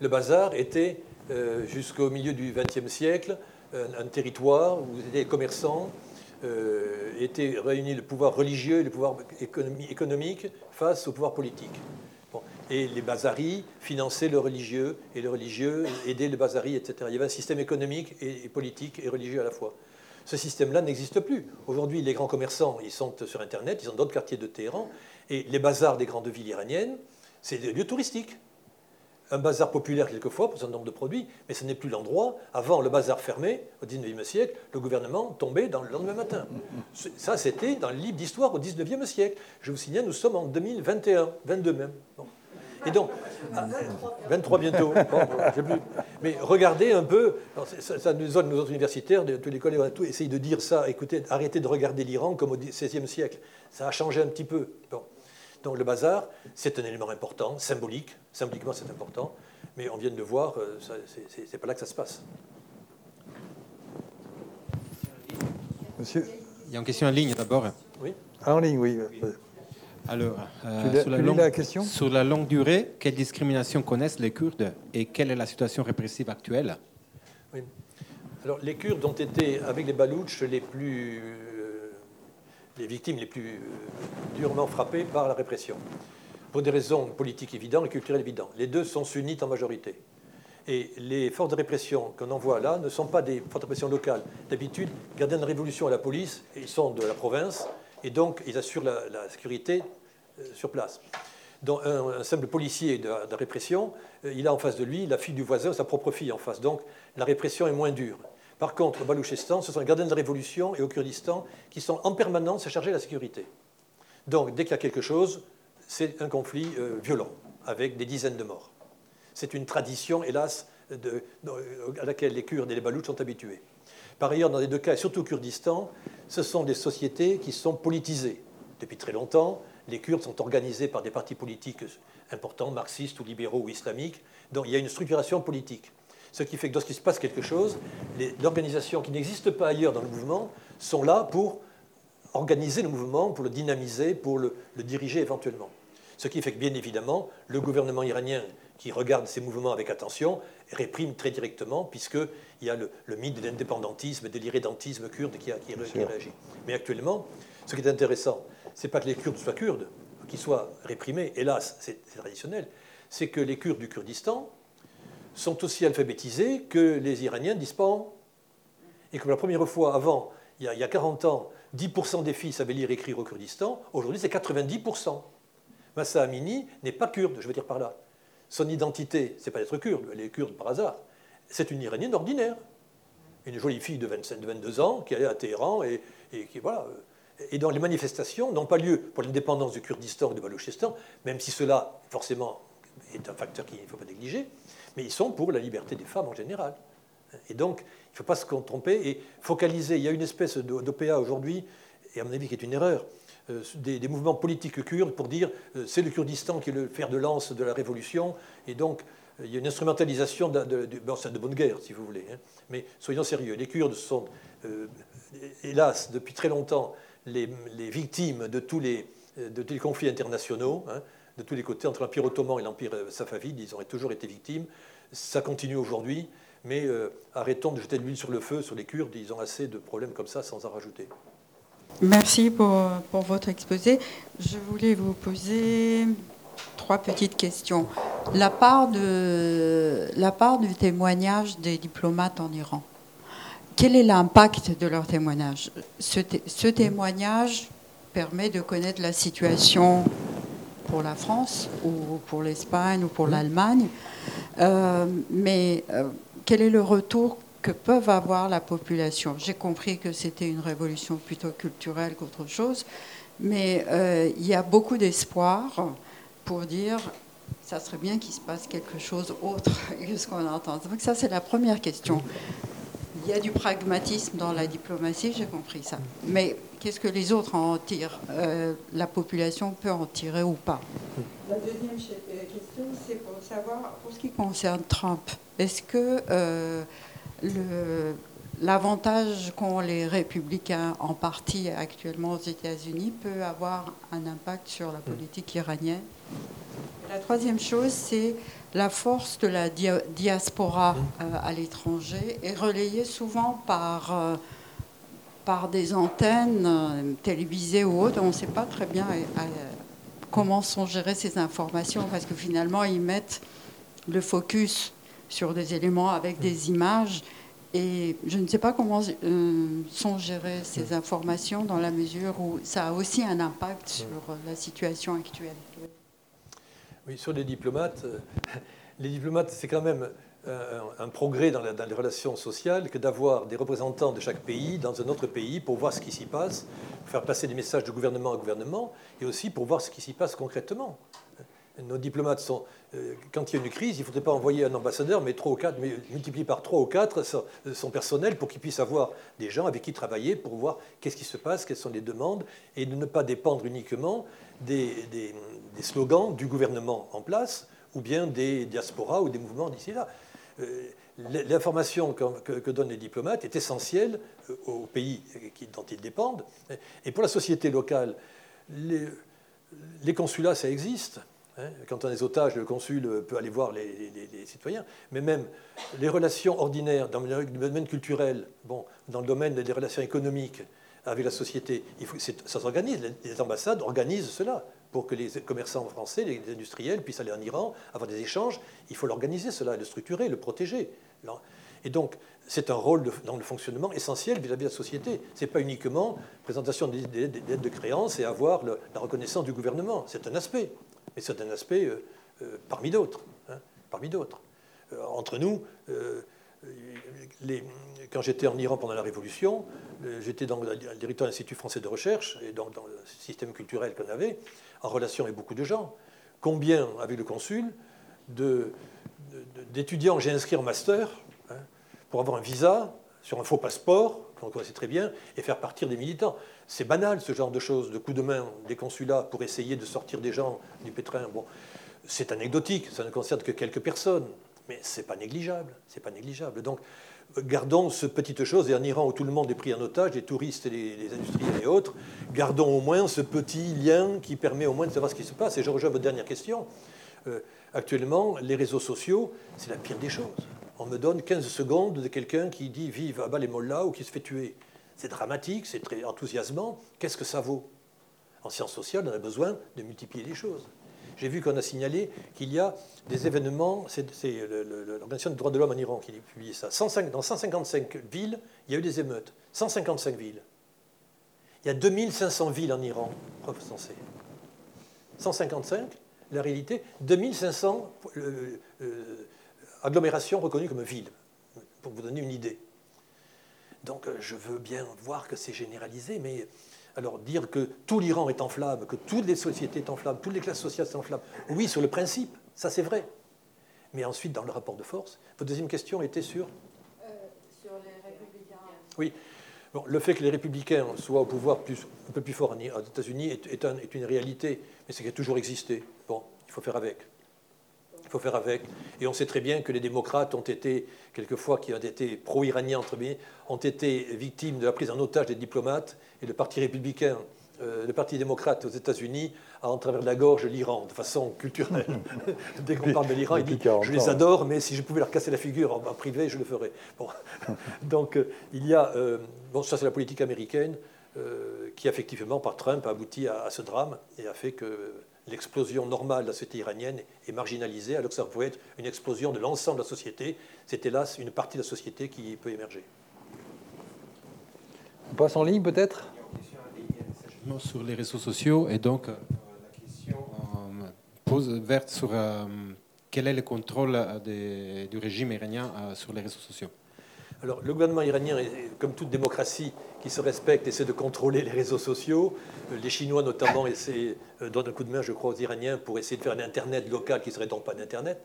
Le bazar était, euh, jusqu'au milieu du XXe siècle, un, un territoire où les commerçants euh, étaient réunis le pouvoir religieux et le pouvoir économi- économique face au pouvoir politique. Et les bazaris finançaient le religieux et le religieux aidait le bazari, etc. Il y avait un système économique et, et politique et religieux à la fois. Ce système-là n'existe plus. Aujourd'hui, les grands commerçants, ils sont sur Internet, ils sont dans d'autres quartiers de Téhéran, et les bazars des grandes villes iraniennes, c'est des lieux touristiques. Un bazar populaire quelquefois pour un nombre de produits, mais ce n'est plus l'endroit. Avant, le bazar fermé, au 19e siècle, le gouvernement tombait dans le lendemain matin. Ça, c'était dans le livre d'histoire au 19e siècle. Je vous signale, nous sommes en 2021, 22 même. Et donc, ah, 23 bientôt. Bon, bon, j'ai plus. Mais regardez un peu, ça, nous donne, nos autres universitaires, de tous les collègues, on a tout essayé de dire ça. Écoutez, arrêtez de regarder l'Iran comme au XVIe siècle. Ça a changé un petit peu. Donc le bazar, c'est un élément important, symbolique. Symboliquement, c'est important. Mais on vient de le voir, euh, c'est- pas là que ça se passe. Monsieur Il y a une question en ligne d'abord. Oui Ah, En ligne, oui. Alors, euh, sur, la longue, la question? sur la longue durée, quelle discrimination connaissent les Kurdes et quelle est la situation répressive actuelle? Oui. Alors, les Kurdes ont été, avec les Baloutches, les plus. Les victimes les plus euh, durement frappées par la répression. Pour des raisons politiques évidentes et culturelles évidentes. Les deux sont sunnites en majorité. Et les forces de répression qu'on envoie là ne sont pas des forces de répression locales. D'habitude, gardiens de révolution à la police, ils sont de la province, et donc ils assurent la, sécurité euh, sur place. Un simple policier de, de répression, euh, il a en face de lui la fille du voisin, sa propre fille en face. Donc la répression est moins dure. Par contre, au Balouchistan, ce sont les gardiens de révolution et au Kurdistan qui sont en permanence chargés de la sécurité. Donc dès qu'il y a quelque chose, c'est un conflit euh, violent, avec des dizaines de morts. C'est une tradition, hélas, à laquelle les Kurdes et les Baloutches sont habitués. Par ailleurs, dans les deux cas, et surtout au Kurdistan, ce sont des sociétés qui sont politisées. Depuis très longtemps, les Kurdes sont organisés par des partis politiques importants, marxistes ou libéraux ou islamiques, donc il y a une structuration politique. Ce qui fait que lorsqu'il se passe quelque chose, les organisations qui n'existent pas ailleurs dans le mouvement sont là pour organiser le mouvement, pour le dynamiser, pour le, diriger éventuellement. Ce qui fait que, bien évidemment, le gouvernement iranien, qui regarde ces mouvements avec attention, réprime très directement, puisqu'il y a le, mythe de l'indépendantisme, de l'irrédentisme kurde qui, a, qui, réagit. Mais actuellement, ce qui est intéressant, ce n'est pas que les Kurdes soient kurdes, qu'ils soient réprimés, hélas, c'est traditionnel, c'est que les Kurdes du Kurdistan sont aussi alphabétisés que les Iraniens d'Ispahan. Et que la première fois, avant, il y a, 40 ans, 10% des filles savaient lire et écrire au Kurdistan, aujourd'hui c'est 90%. Massa Amini n'est pas kurde, je veux dire par là. Son identité, c'est pas d'être kurde, elle est kurde par hasard. C'est une Iranienne ordinaire. Une jolie fille de, 25, 22 ans qui allait à Téhéran et, qui, voilà. Et dans les manifestations n'ont pas lieu pour l'indépendance du Kurdistan ou du Balochistan, même si cela, forcément, est un facteur qu'il ne faut pas négliger, mais ils sont pour la liberté des femmes en général. Et donc, il ne faut pas se tromper et focaliser. Il y a une espèce d'OPA aujourd'hui, et à mon avis qui est une erreur, euh, des, mouvements politiques kurdes pour dire euh, c'est le Kurdistan qui est le fer de lance de la révolution, et donc euh, il y a une instrumentalisation de, de, bonne guerre, si vous voulez. Hein. Mais soyons sérieux, les Kurdes sont, hélas, depuis très longtemps, les, victimes de tous les, conflits internationaux. Hein de tous les côtés, entre l'Empire ottoman et l'Empire safavide, ils ont toujours été victimes. Ça continue aujourd'hui, mais euh, arrêtons de jeter de l'huile sur le feu sur les Kurdes, ils ont assez de problèmes comme ça sans en rajouter. Merci pour, pour votre exposé. Je voulais vous poser trois petites questions. La part, de, la part du témoignage des diplomates en Iran, quel est l'impact de leur témoignage? Ce, ce témoignage permet de connaître la situation pour la France ou pour l'Espagne ou pour l'Allemagne. Euh, mais euh, quel est le retour que peuvent avoir la population? J'ai compris que c'était une révolution plutôt culturelle qu'autre chose, mais euh, il y a beaucoup d'espoir pour dire ça serait bien qu'il se passe quelque chose autre (laughs) que ce qu'on entend. Donc ça, c'est la première question. Il y a du pragmatisme dans la diplomatie, j'ai compris ça. Mais qu'est-ce que les autres en tirent euh, La population peut en tirer ou pas. La deuxième euh, question, c'est pour savoir, pour ce qui concerne Trump, est-ce que euh, l'avantage qu'ont les républicains en partie actuellement aux États-Unis peut avoir un impact sur la politique iranienne? La troisième chose, c'est la force de la diaspora à l'étranger est relayée souvent par par des antennes euh, télévisées ou autres. On ne sait pas très bien euh, euh, comment sont gérées ces informations parce que finalement, ils mettent le focus sur des éléments avec des images. Et je ne sais pas comment sont gérées ces informations dans la mesure où ça a aussi un impact sur la situation actuelle. Oui, sur les diplomates, (laughs) les diplomates, c'est quand même un, progrès dans, les relations sociales que d'avoir des représentants de chaque pays dans un autre pays pour voir ce qui s'y passe, faire passer des messages de gouvernement à gouvernement et aussi pour voir ce qui s'y passe concrètement. Nos diplomates sont, euh, quand il y a une crise, il ne faudrait pas envoyer un ambassadeur, mais trois ou quatre, mais multiplier par trois ou quatre son, personnel pour qu'il puisse avoir des gens avec qui travailler pour voir qu'est-ce qui se passe, quelles sont les demandes, et de ne pas dépendre uniquement des slogans du gouvernement en place ou bien des diasporas ou des mouvements d'ici là. Euh, l'information que, donnent les diplomates est essentielle euh, au pays dont ils dépendent. Et pour la société locale, les, consulats, ça existe. Hein. Quand on est otage, le consul peut aller voir les, citoyens. Mais même les relations ordinaires dans le domaine culturel, bon, dans le domaine des relations économiques avec la société, ça s'organise. Les ambassades organisent cela pour que les commerçants français, les industriels puissent aller en Iran, avoir des échanges, il faut l'organiser, cela, le structurer, le protéger. Et donc, c'est un rôle dans le fonctionnement essentiel vis-à-vis de la société. Ce n'est pas uniquement présentation d'aides de créance et avoir la reconnaissance du gouvernement. C'est un aspect, mais c'est un aspect euh, euh, parmi d'autres. Hein. Euh, entre nous, quand j'étais en Iran pendant la Révolution, j'étais dans le directeur de l'Institut français de recherche et donc dans le système culturel qu'on avait en relation avec beaucoup de gens. Combien, avec le consul, d'étudiants j'ai inscrit en master hein, pour avoir un visa sur un faux passeport, qu'on connaissait très bien, et faire partir des militants. C'est banal ce genre de choses, de coups de main des consulats pour essayer de sortir des gens du pétrin. Bon, c'est anecdotique, ça ne concerne que quelques personnes, mais c'est pas négligeable, c'est pas négligeable. Donc gardons ce petite chose, et en Iran où tout le monde est pris en otage, les touristes, les, industriels et autres, gardons au moins ce petit lien qui permet au moins de savoir ce qui se passe. Et je rejoins votre dernière question. Euh, actuellement, les réseaux sociaux, c'est la pire des choses. On me donne 15 secondes de quelqu'un qui dit vive bas les mollahs ou qui se fait tuer. C'est dramatique, c'est très enthousiasmant. Qu'est-ce que ça vaut? En sciences sociales, on a besoin de multiplier les choses. J'ai vu qu'on a signalé qu'il y a des événements, c'est l'Organisation des droits de l'homme en Iran qui a publié ça. dans 155 villes, il y a eu des émeutes. 155 villes. Il y a 2500 villes en Iran recensées. 155, la réalité, 2500 euh, euh, agglomérations reconnues comme villes, pour vous donner une idée. Donc euh, je veux bien voir que c'est généralisé, mais alors dire que tout l'Iran est en flammes, que toutes les sociétés sont en flammes, toutes les classes sociales sont en flammes, oui, sur le principe, ça c'est vrai. Mais ensuite, dans le rapport de force, votre deuxième question était sur? Euh, Sur les républicains. Oui. Bon, le fait que les républicains soient au pouvoir plus, un peu plus fort aux États-Unis est, est, une réalité, mais c'est qui a toujours existé. Bon, il faut faire avec. Il faut faire avec. Et on sait très bien que les démocrates ont été, quelquefois, qui ont été pro-iraniens, entre guillemets, ont été victimes de la prise en otage des diplomates. Et le Parti républicain, euh, le Parti démocrate aux États-Unis a en travers de la gorge l'Iran, de façon culturelle. (laughs) Dès qu'on parle de l'Iran, il dit Je les adore, mais si je pouvais leur casser la figure en, privé, je le ferais. Bon. (laughs) Donc, euh, il y a. Euh, bon, ça, c'est la politique américaine qui, effectivement, par Trump, a abouti à, à ce drame et a fait que l'explosion normale de la société iranienne est marginalisée, alors que ça pouvait être une explosion de l'ensemble de la société. C'est hélas une partie de la société qui peut émerger. On passe en ligne peut-être? Sur les réseaux sociaux, et donc euh, la question euh, pose verte sur euh, quel est le contrôle du régime iranien sur les réseaux sociaux? Alors, le gouvernement iranien, comme toute démocratie qui se respecte, essaie de contrôler les réseaux sociaux. Les Chinois, notamment, essaient, donnent un coup de main, je crois, aux Iraniens pour essayer de faire un Internet local qui ne serait donc pas d'Internet.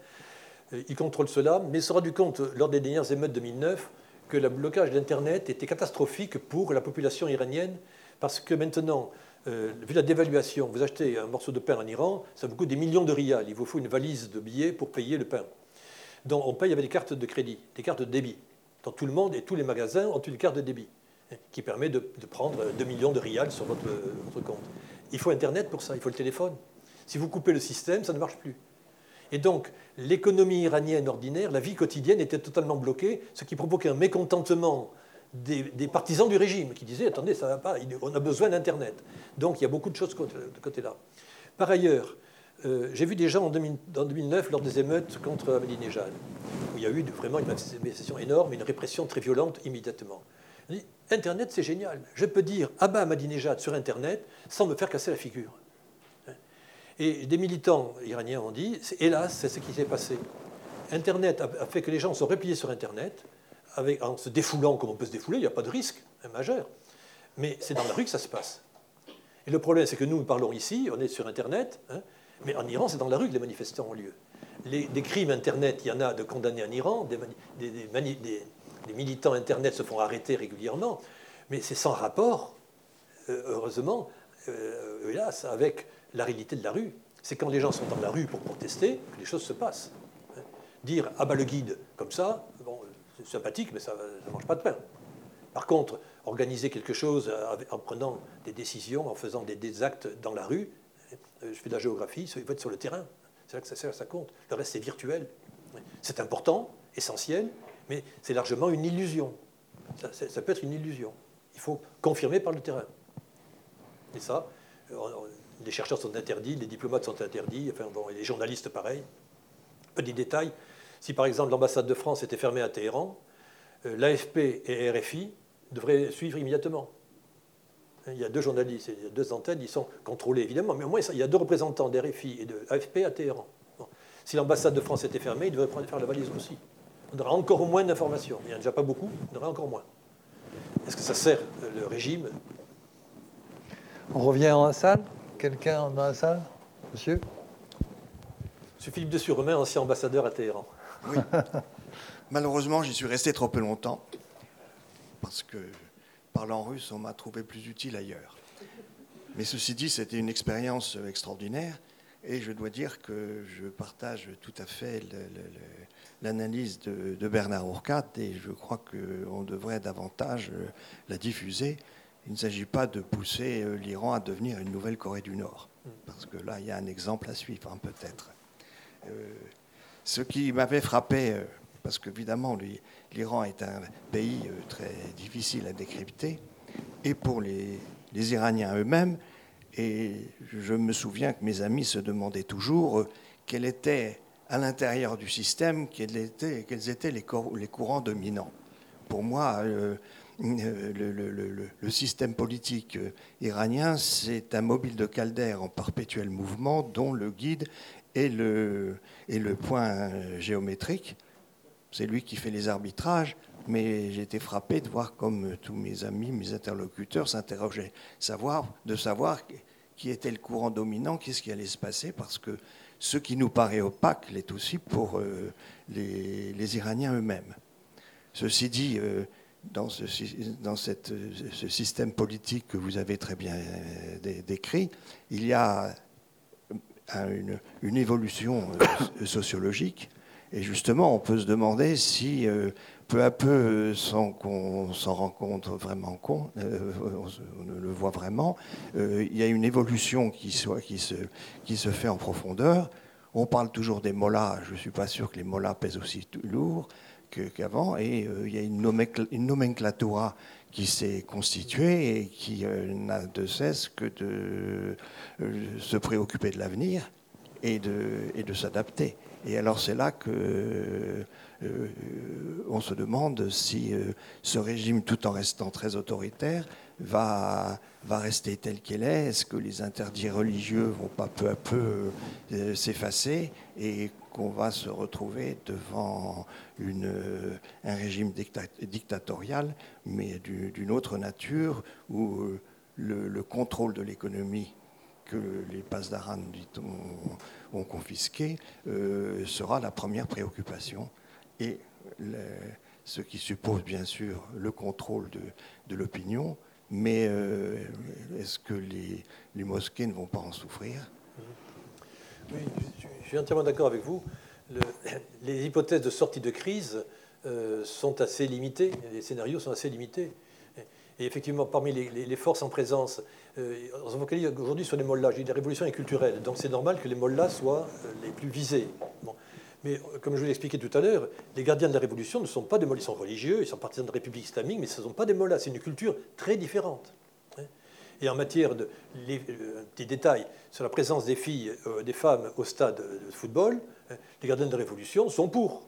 Ils contrôlent cela, mais ils se sont rendus compte, lors des dernières émeutes de 2009, que le blocage d'Internet était catastrophique pour la population iranienne, parce que maintenant, vu la dévaluation, vous achetez un morceau de pain en Iran, ça vous coûte des millions de rials. Il vous faut une valise de billets pour payer le pain. Donc on paye avec des cartes de crédit, des cartes de débit dans tout le monde et tous les magasins ont une carte de débit hein, qui permet de, prendre 2 millions de rials sur votre, compte. Il faut Internet pour ça, il faut le téléphone. Si vous coupez le système, ça ne marche plus. Et donc, l'économie iranienne ordinaire, la vie quotidienne était totalement bloquée, ce qui provoquait un mécontentement des, partisans du régime qui disaient Attendez, ça ne va pas, on a besoin d'Internet. Donc, il y a beaucoup de choses de côté-là. Par ailleurs, euh, j'ai vu des gens en, 2009, lors des émeutes contre Ahmadinejad, où il y a eu vraiment une manifestation énorme, une répression très violente immédiatement. Internet, c'est génial. Je peux dire Abba Ahmadinejad sur Internet sans me faire casser la figure. Et des militants iraniens ont dit, hélas, c'est ce qui s'est passé. Internet a fait que les gens sont repliés sur Internet, en se défoulant comme on peut se défouler, il n'y a pas de risque majeur. Mais c'est dans la rue que ça se passe. Et le problème, c'est que nous, parlons ici, on est sur Internet, hein, mais en Iran, c'est dans la rue que les manifestants ont lieu. Les, des crimes Internet, il y en a de condamnés en Iran, des, militants Internet se font arrêter régulièrement, mais c'est sans rapport, euh, heureusement, euh, hélas, avec la réalité de la rue. C'est quand les gens sont dans la rue pour protester que les choses se passent. Dire ah bah le guide comme ça, c'est sympathique, mais ça ne mange pas de pain. Par contre, organiser quelque chose en prenant des décisions, en faisant des actes dans la rue, euh, je fais de la géographie, il faut être sur le terrain. C'est là que ça, ça compte. Le reste, c'est virtuel. C'est important, essentiel, mais c'est largement une illusion. Ça, peut être une illusion. Il faut confirmer par le terrain. Et ça, euh, les chercheurs sont interdits, les diplomates sont interdits, enfin, bon, et les journalistes pareil. Petit détail, si par exemple l'ambassade de France était fermée à Téhéran, euh, l'AFP et RFI devraient suivre immédiatement. Il y a deux journalistes, il y a deux antennes, ils sont contrôlés évidemment, mais au moins il y a deux représentants d'RFI et de AFP à Téhéran. Si l'ambassade de France était fermée, ils devraient faire la valise aussi. On aura encore moins d'informations. Il n'y en a déjà pas beaucoup, on aura encore moins. Est-ce que ça sert le régime? On revient en salle Quelqu'un dans la salle Monsieur? Monsieur Philippe de Surmain, ancien ambassadeur à Téhéran. Oui. (laughs) Malheureusement, j'y suis resté trop peu longtemps. parce que parlant russe, on m'a trouvé plus utile ailleurs. Mais ceci dit, c'était une expérience extraordinaire. Et je dois dire que je partage tout à fait l'analyse de, Bernard Ourcade et je crois qu'on devrait davantage la diffuser. Il ne s'agit pas de pousser l'Iran à devenir une nouvelle Corée du Nord, parce que là, il y a un exemple à suivre, hein, peut-être. Euh, ce qui m'avait frappé, euh, parce qu'évidemment, l'Iran est un pays euh, très difficile à décrypter, et pour les, Iraniens eux-mêmes, et je me souviens que mes amis se demandaient toujours quel était à l'intérieur du système, quels étaient, quels étaient les, courants dominants. Pour moi, le, le, système politique iranien, c'est un mobile de caldaire en perpétuel mouvement dont le guide et le, point géométrique. C'est lui qui fait les arbitrages, mais été frappé de voir comme tous mes amis, mes interlocuteurs s'interrogeaient, de savoir qui était le courant dominant, qu'est-ce qui allait se passer, parce que ce qui nous paraît opaque l'est aussi pour euh, les, les, Iraniens eux-mêmes. Ceci dit, euh, dans, ce, système politique que vous avez très bien euh, décrit, il y a une, évolution euh, sociologique. Et justement, on peut se demander si euh, peu à peu, sans qu'on s'en rencontre vraiment compte, on le voit vraiment, il y a une évolution qui, se, fait en profondeur. On parle toujours des mollahs, je ne suis pas sûr que les mollahs pèsent aussi lourd qu'avant, et il y a une, nomenclatura qui s'est constituée et qui n'a de cesse que de se préoccuper de l'avenir et de, et de s'adapter. Et alors c'est là que euh, on se demande si euh, ce régime, tout en restant très autoritaire, va, va rester tel qu'il est. Est-ce que les interdits religieux vont pas peu à peu euh, s'effacer et qu'on va se retrouver devant un régime dictatorial, mais d'une autre nature, où le, le contrôle de l'économie que les Pasdaran ont, ont confisqué euh, sera la première préoccupation. Et ce qui suppose bien sûr le contrôle de, l'opinion, mais euh, est-ce que les, les, mosquées ne vont pas en souffrir? Oui, je, suis entièrement d'accord avec vous. Le, (clears throat) les hypothèses de sortie de crise euh, sont assez limitées, les scénarios sont assez limités. Et effectivement, parmi les, forces en présence, euh, on se focalise aujourd'hui sur les mollahs. Je dis la révolution est culturelle, donc c'est normal que les mollahs soient euh, les plus visés. Mais comme je vous l'ai expliqué tout à l'heure, les gardiens de la révolution ne sont pas des mollahs, ils sont religieux, ils sont partisans de la République islamique, mais ce ne sont pas des mollahs, c'est une culture très différente. Hein. Et en matière de les, détail sur la présence des filles, des femmes au stade de football, hein, les gardiens de révolution sont pour.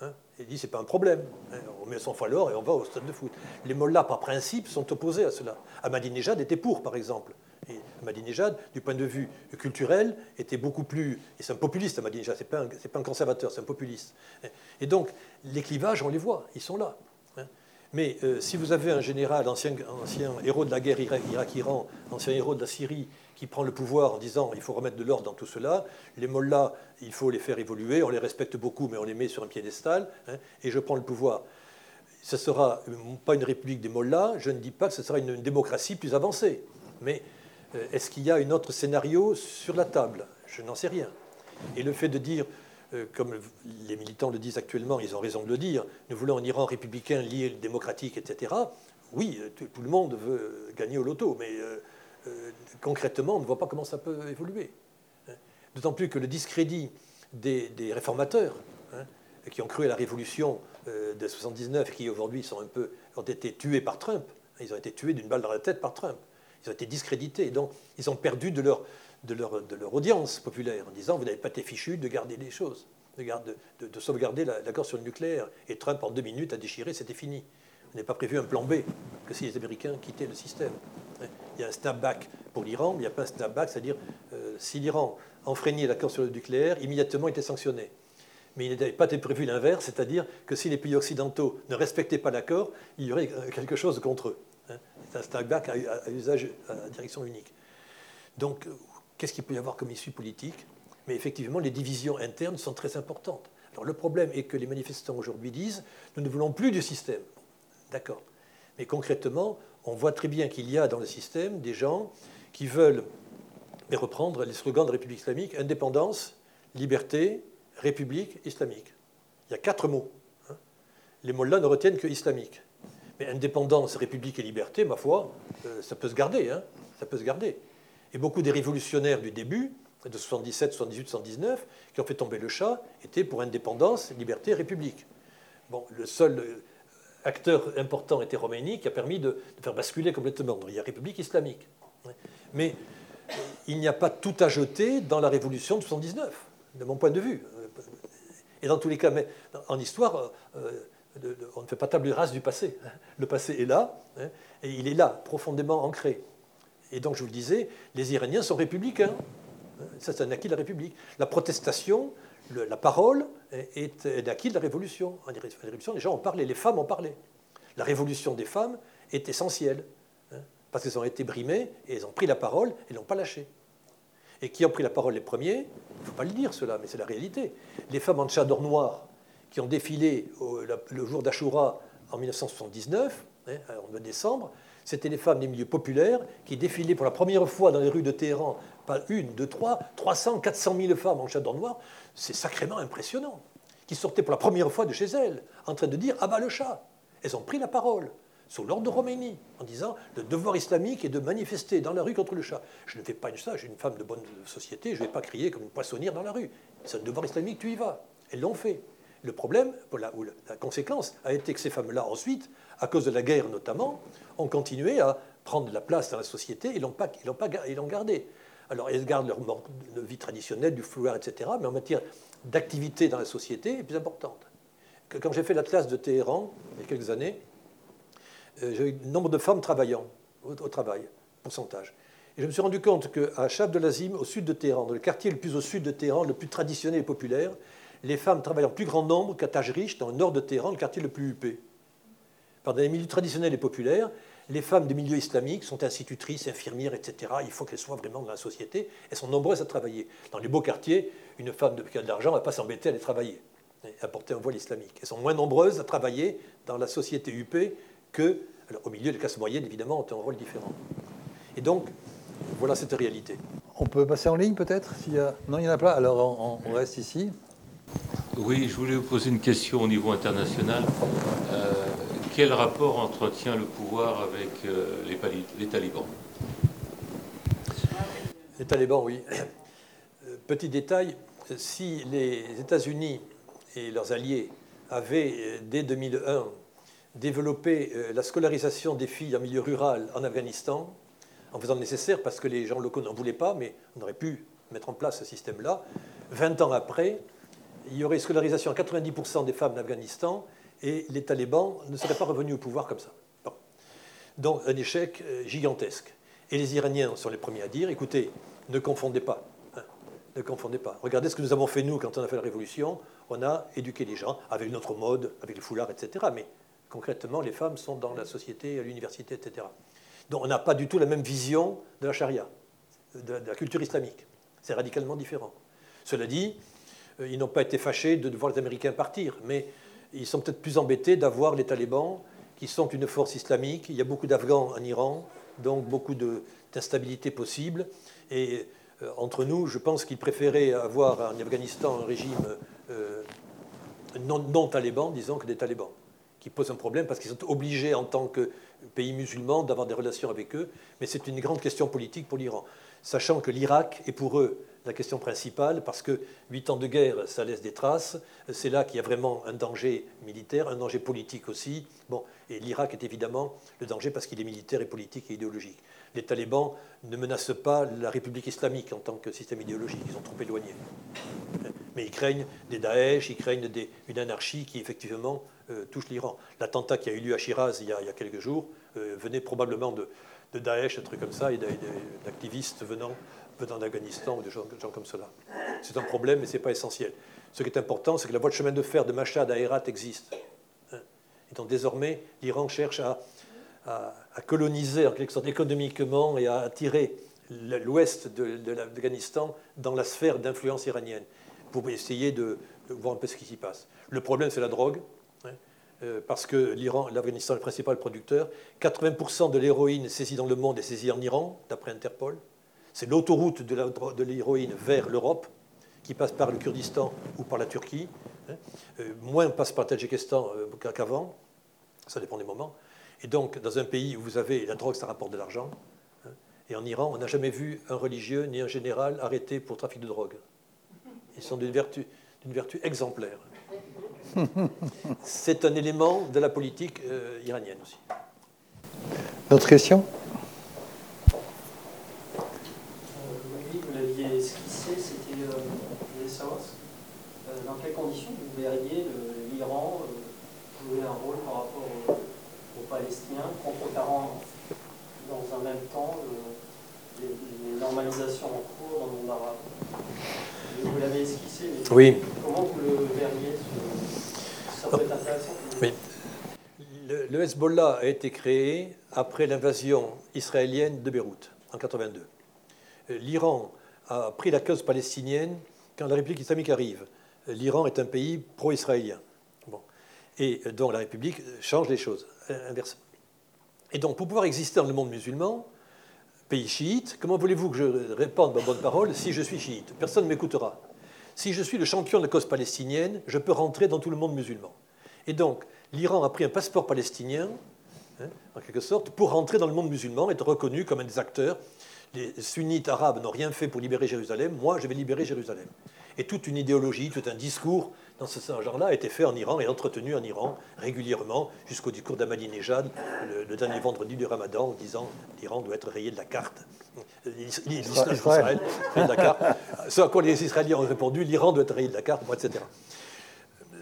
Hein il dit c'est pas un problème. Hein, on met son falloir et on va au stade de foot. Les mollahs, par principe, sont opposés à cela. Ahmadinejad était pour, par exemple. Et Ahmadinejad, du point de vue culturel, était beaucoup plus. Et c'est un populiste, Ahmadinejad, c'est pas, pas un conservateur, c'est un populiste. Et donc, les clivages, on les voit, ils sont là. Mais euh, si vous avez un général, ancien, ancien héros de la guerre Irak-Iran, ancien héros de la Syrie, qui prend le pouvoir en disant il faut remettre de l'ordre dans tout cela. Les mollahs, il faut les faire évoluer. On les respecte beaucoup, mais on les met sur un piédestal. Hein, et je prends le pouvoir. Ce ne sera pas une république des mollahs. Je ne dis pas que ce sera une, démocratie plus avancée. Mais euh, est-ce qu'il y a un autre scénario sur la table? Je n'en sais rien. Et le fait de dire, comme les militants le disent actuellement, ils ont raison de le dire, nous voulons un Iran républicain, lié, démocratique, etc. Oui, tout, le monde veut gagner au loto, mais euh, euh, concrètement, on ne voit pas comment ça peut évoluer. Hein. D'autant plus que le discrédit des, réformateurs, hein, qui ont cru à la révolution euh, de 79 et qui aujourd'hui sont un peu, ont été tués par Trump, hein, ils ont été tués d'une balle dans la tête par Trump, ils ont été discrédités, donc ils ont perdu de leur, de leur, audience populaire en disant vous n'avez pas été fichu de garder les choses, de, de, de sauvegarder l'accord sur le nucléaire. Et Trump, en deux minutes, a déchiré, c'était fini. On n'est pas prévu un plan B que si les Américains quittaient le système. Il y a un snapback pour l'Iran, mais il n'y a pas un snapback, c'est-à-dire euh, si l'Iran enfreignait l'accord sur le nucléaire, immédiatement il était sanctionné. Mais il n'était pas prévu l'inverse, c'est-à-dire que si les pays occidentaux ne respectaient pas l'accord, il y aurait euh, quelque chose contre eux. Hein. C'est un snapback à, usage, à direction unique. Donc, qu'est-ce qu'il peut y avoir comme issue politique Mais effectivement, les divisions internes sont très importantes. Alors, le problème est que les manifestants aujourd'hui disent nous ne voulons plus du système. D'accord. Mais concrètement, on voit très bien qu'il y a dans le système des gens qui veulent reprendre les slogans de la République islamique indépendance, liberté, République islamique. Il y a quatre mots. Hein. Les mots-là ne retiennent que islamique. Mais indépendance, République et liberté, ma foi, euh, ça peut se garder. Hein. ça peut se garder. Et beaucoup des révolutionnaires du début, de 77, 78, 79, qui ont fait tomber le chat, étaient pour indépendance, liberté, République. Bon, le seul euh, acteur important était Roménie, qui a permis de, faire basculer complètement. il y a République islamique. Mais euh, il n'y a pas tout à jeter dans la révolution de 79, de mon point de vue. Et dans tous les cas, en histoire, euh, on ne fait pas table rase du passé. Le passé est là, hein, et il est là, profondément ancré. Et donc, je vous le disais, les Iraniens sont républicains. Hein. Ça, c'est un acquis de la République. La protestation, la parole est un acquis de la Révolution. En Révolution, les gens ont parlé, les femmes ont parlé. La révolution des femmes est essentielle, parce qu'elles ont été brimées et elles ont pris la parole et l'ont pas lâchée. Et qui ont pris la parole les premiers Il ne faut pas le dire cela, mais c'est la réalité. Les femmes en tchador noir qui ont défilé le jour d'Ashura en 1979, hein, en décembre, c'était les femmes des milieux populaires qui défilaient pour la première fois dans les rues de Téhéran, pas une, deux, trois, 300, 400 000 femmes en chador noir, c'est sacrément impressionnant, qui sortaient pour la première fois de chez elles, en train de dire Ah bah le chat Elles ont pris la parole sous l'ordre de Roménie, en disant le devoir islamique est de manifester dans la rue contre le chat. Je ne fais pas une ça, j'ai une femme de bonne société, je ne vais pas crier comme une poissonnière dans la rue. C'est un devoir islamique, tu y vas. Elles l'ont fait. Le problème, ou la conséquence, a été que ces femmes-là, ensuite, à cause de la guerre notamment, ont continué à prendre la place dans la société et l'ont gardé. Alors, elles gardent leur vie traditionnelle, du foulard, etc., mais en matière d'activité dans la société, est plus importante. Quand j'ai fait l'Atlas de Téhéran, il y a quelques années, euh, j'ai eu le nombre de femmes travaillant au, travail, pourcentage. Et je me suis rendu compte qu'à Chab de l'Azim, au sud de Téhéran, dans le quartier le plus au sud de Téhéran, le plus traditionnel et populaire, les femmes travaillent en plus grand nombre qu'à Tajrish, dans le nord de Téhéran, le quartier le plus huppé. Dans les milieux traditionnels et populaires, les femmes des milieux islamiques sont institutrices, infirmières, etc. Il faut qu'elles soient vraiment dans la société. Elles sont nombreuses à travailler. Dans les beaux quartiers, une femme qui a de l'argent ne va pas s'embêter à aller travailler, à porter un voile islamique. Elles sont moins nombreuses à travailler dans la société huppée que, au milieu des classes moyennes, évidemment, ont un rôle différent. Et donc, voilà cette réalité. On peut passer en ligne peut-être. Non, il n'y en a pas. Alors on, reste ici. Oui, je voulais vous poser une question au niveau international. Euh, quel rapport entretient le pouvoir avec euh, les, talibans? Les talibans, oui. Euh, petit détail, si les États-Unis et leurs alliés avaient, dès 2001, développer euh, la scolarisation des filles en milieu rural en Afghanistan, en faisant nécessaire, parce que les gens locaux n'en voulaient pas, mais on aurait pu mettre en place ce système-là. 20 ans après, il y aurait scolarisation à 90% des femmes d'Afghanistan et les talibans ne seraient pas revenus au pouvoir comme ça. Donc un échec euh, gigantesque. Et les Iraniens sont les premiers à dire, écoutez, ne confondez pas. Hein, ne confondez pas. Regardez ce que nous avons fait nous quand on a fait la révolution. On a éduqué les gens avec notre mode, avec le foulard, etc. Mais concrètement, les femmes sont dans la société, à l'université, etc. Donc on n'a pas du tout la même vision de la charia, de, la culture islamique. C'est radicalement différent. Cela dit, ils n'ont pas été fâchés de voir les Américains partir, mais ils sont peut-être plus embêtés d'avoir les talibans, qui sont une force islamique. Il y a beaucoup d'Afghans en Iran, donc beaucoup d'instabilité possible. Et euh, entre nous, je pense qu'ils préféraient avoir en Afghanistan un régime euh, non taliban, disons, que des talibans qui pose un problème parce qu'ils sont obligés en tant que pays musulman d'avoir des relations avec eux, mais c'est une grande question politique pour l'Iran, sachant que l'Irak est pour eux la question principale, parce que huit ans de guerre, ça laisse des traces, c'est là qu'il y a vraiment un danger militaire, un danger politique aussi. Bon, et l'Irak est évidemment le danger parce qu'il est militaire et politique et idéologique. Les talibans ne menacent pas la République islamique en tant que système idéologique, ils sont trop éloignés. Mais ils craignent des Daesh, ils craignent une anarchie qui effectivement euh, touche l'Iran. L'attentat qui a eu lieu à Shiraz il y a, quelques jours euh, venait probablement de, Daesh, un truc comme ça, et d'activistes venant, venant d'Afghanistan ou de gens, comme cela. C'est un problème, mais ce n'est pas essentiel. Ce qui est important, c'est que la voie de chemin de fer de Mashhad à Herat existe. Hein. Et donc désormais, l'Iran cherche à, coloniser en quelque sorte économiquement et à attirer l'ouest de, l'Afghanistan dans la sphère d'influence iranienne pour essayer de, voir un peu ce qui s'y passe. Le problème, c'est la drogue. euh, parce que l'Iran, l'Afghanistan est le principal producteur. 80% de l'héroïne saisie dans le monde est saisie en Iran, d'après Interpol. C'est l'autoroute de l'héroïne vers l'Europe, qui passe par le Kurdistan ou par la Turquie. Hein. Euh, moins passe par le Tadjikistan euh, qu'avant, ça dépend des moments. Et donc, dans un pays où vous avez la drogue, ça rapporte de l'argent. Hein. Et en Iran, on n'a jamais vu un religieux ni un général arrêté pour trafic de drogue. Ils sont d'une vertu, vertu exemplaire. C'est un élément de la politique euh, iranienne aussi. D'autres questions Oui, vous l'aviez esquissé, c'était savoir dans quelles conditions vous verriez l'Iran jouer un rôle par rapport aux, Palestiniens, contrecarrant dans un même temps les, normalisations en cours dans le monde arabe? Vous l'avez esquissé, mais oui. comment vous le verriez Ça peut être intéressant. Oui. Le, le, Hezbollah a été créé après l'invasion israélienne de Beyrouth en 82. L'Iran a pris la cause palestinienne quand la République islamique arrive. L'Iran est un pays pro-israélien. Et donc la République change les choses, inversement. Et donc pour pouvoir exister dans le monde musulman, pays chiite, comment voulez-vous que je répande ma bonne parole si je suis chiite? Personne ne m'écoutera. Si je suis le champion de la cause palestinienne, je peux rentrer dans tout le monde musulman. Et donc l'Iran a pris un passeport palestinien, hein, en quelque sorte, pour rentrer dans le monde musulman, être reconnu comme un des acteurs. Les sunnites arabes n'ont rien fait pour libérer Jérusalem, moi je vais libérer Jérusalem. Et toute une idéologie, tout un discours dans ce genre-là a été fait en Iran et entretenu en Iran régulièrement jusqu'au discours d'Ahmadinejad le, le dernier vendredi du Ramadan en disant l'Iran doit être rayé de la carte. Israël, de la carte. Ce à quoi les Israéliens ont répondu l'Iran doit être rayé de la carte, etc.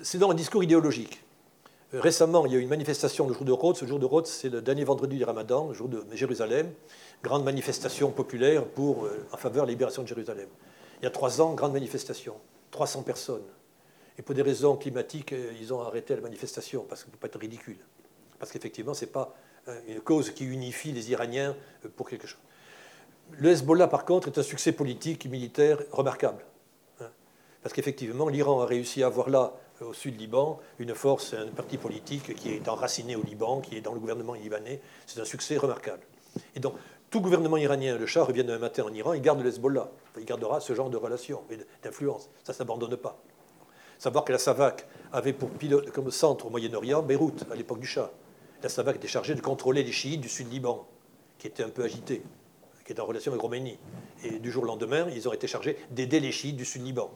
C'est donc un discours idéologique. Récemment, il y a eu une manifestation le jour de Rhodes. Ce jour de Rhodes, c'est le dernier vendredi du Ramadan, le jour de Jérusalem. Grande manifestation populaire pour, euh, en faveur de la libération de Jérusalem. Il y a trois ans, grande manifestation, 300 personnes. Et pour des raisons climatiques, euh, ils ont arrêté la manifestation, parce que ne peut pas être ridicule. Parce qu'effectivement, ce n'est pas euh, une cause qui unifie les Iraniens euh, pour quelque chose. Le Hezbollah, par contre, est un succès politique et militaire remarquable. Hein. Parce qu'effectivement, l'Iran a réussi à avoir là, au sud Liban, une force, un parti politique qui est enraciné au Liban, qui est dans le gouvernement libanais. C'est un succès remarquable. Et donc, tout gouvernement iranien, le Shah revient un matin en Iran, il garde le Hezbollah. Il gardera ce genre de relations et d'influence. Ça ne s'abandonne pas. Savoir que la SAVAK avait pour comme centre au Moyen-Orient Beyrouth, à l'époque du Shah. La SAVAK était chargée de contrôler les chiites du sud Liban, qui étaient un peu agités, qui étaient en relation avec Roménie. Et du jour au lendemain, ils ont été chargés d'aider les chiites du sud Liban.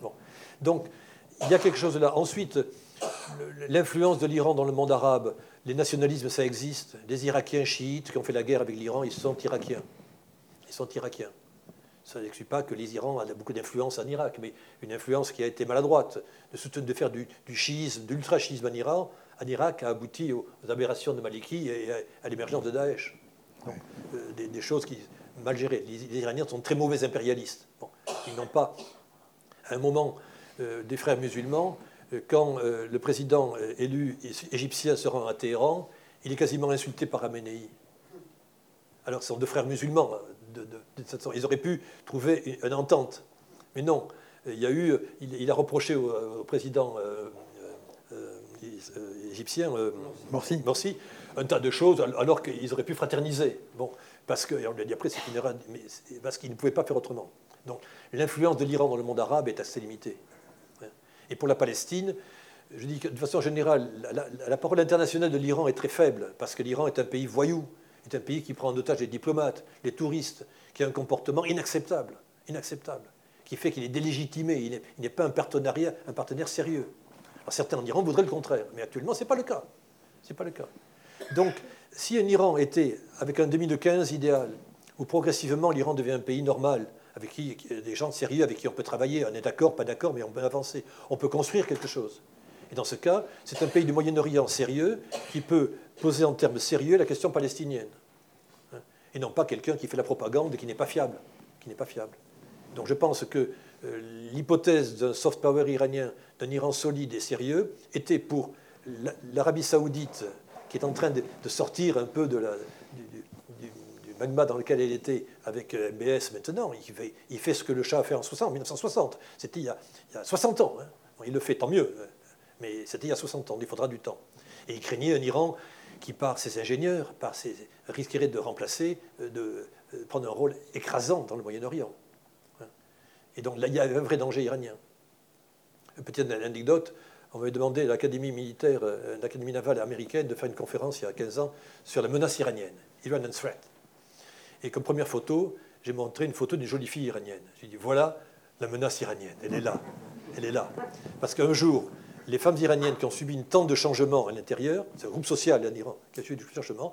Bon. Donc, il y a quelque chose là. Ensuite, l'influence de l'Iran dans le monde arabe, les nationalismes, ça existe. Les Irakiens chiites qui ont fait la guerre avec l'Iran, ils sont irakiens. Ils sont irakiens. Ça n'exclut pas que les Irans aient beaucoup d'influence en Irak, mais une influence qui a été maladroite. De, de faire du, chiisme, de l'ultra-chiisme en Iran, en Irak, a abouti aux, aberrations de Maliki et à, l'émergence de Daesh. Euh, des, choses qui mal gérées. Les, Iraniens sont très mauvais impérialistes. ils n'ont pas, à un moment, euh, des frères musulmans quand euh, le président euh, élu égyptien se rend à Téhéran, il est quasiment insulté par Amenei. Alors, ce sont deux frères musulmans. Hein, ils auraient pu trouver une entente. Mais non, il, y a eu, il, a reproché au, président égyptien, Morsi. Morsi, un tas de choses, alors qu'ils auraient pu fraterniser. Bon, parce que, on lui a dit après, c'est une erreur, mais parce qu'ils ne pouvaient pas faire autrement. Donc, l'influence de l'Iran dans le monde arabe est assez limitée. Et pour la Palestine, je dis que de façon générale, la, parole internationale de l'Iran est très faible, parce que l'Iran est un pays voyou, est un pays qui prend en otage les diplomates, les touristes, qui a un comportement inacceptable, inacceptable, qui fait qu'il est délégitimé, il n'est pas un, partenariat, un partenaire sérieux. Alors certains en Iran voudraient le contraire, mais actuellement, ce n'est pas le cas. Pas le cas. Donc, si un Iran était avec un demi de 15 idéal, où progressivement l'Iran devient un pays normal, avec qui, des gens sérieux avec qui on peut travailler. On est d'accord, pas d'accord, mais on peut avancer. On peut construire quelque chose. Et dans ce cas, c'est un pays du Moyen-Orient sérieux qui peut poser en termes sérieux la question palestinienne. Hein. Et non pas quelqu'un qui fait la propagande et qui n'est pas fiable. Qui n'est pas fiable. Donc je pense que euh, l'hypothèse d'un soft power iranien, d'un Iran solide et sérieux, était pour l'Arabie saoudite, qui est en train de, sortir un peu de la, magma dans lequel elle était avec euh, MBS maintenant, il fait, ce que le chat a fait en 60, 1960. C'était il, y a 60 ans. Hein. il le fait, tant mieux. Mais c'était il y a 60 ans, il faudra du temps. Et il craignait un Iran qui, par ses ingénieurs, par ses, risquerait de remplacer, euh, de, euh, prendre un rôle écrasant dans le Moyen-Orient. Hein. Et donc là, il y a un vrai danger iranien. Petite anecdote, on m'avait demandé à l'Académie militaire, l'Académie navale américaine, de faire une conférence il y a 15 ans sur la menace iranienne, Iranian Threat. Et comme première photo, j'ai montré une photo d'une jolie fille iranienne. J'ai dit voilà la menace iranienne, elle est là, elle est là. Parce qu'un jour, les femmes iraniennes qui ont subi une tente de changement à l'intérieur, c'est un groupe social en Iran qui a subi du changement,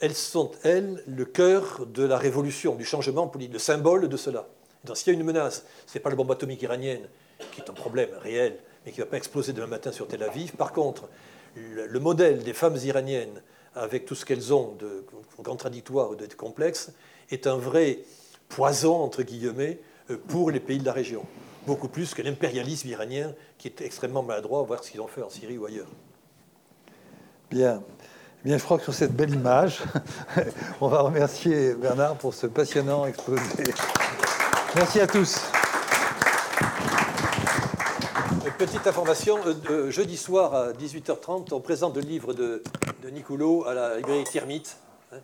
elles sont, elles, le cœur de la révolution, du changement politique, le symbole de cela. Donc s'il y a une menace, ce n'est pas la bombe atomique iranienne qui est un problème réel, mais qui ne va pas exploser demain matin sur Tel Aviv. Par contre, le, modèle des femmes iraniennes, avec tout ce qu'elles ont de contradictoire ou de complexe, est un vrai poison, entre guillemets, euh, pour les pays de la région. Beaucoup plus que l'impérialisme iranien, qui est extrêmement maladroit, voir ce qu'ils ont fait en Syrie ou ailleurs. Bien. Bien, je crois que sur cette belle image, (laughs) on va remercier Bernard pour ce passionnant exposé. Merci à tous. Petite information, euh, jeudi soir à 18h30, on présente le livre de, de Nicolo à la librairie Thermite, hein,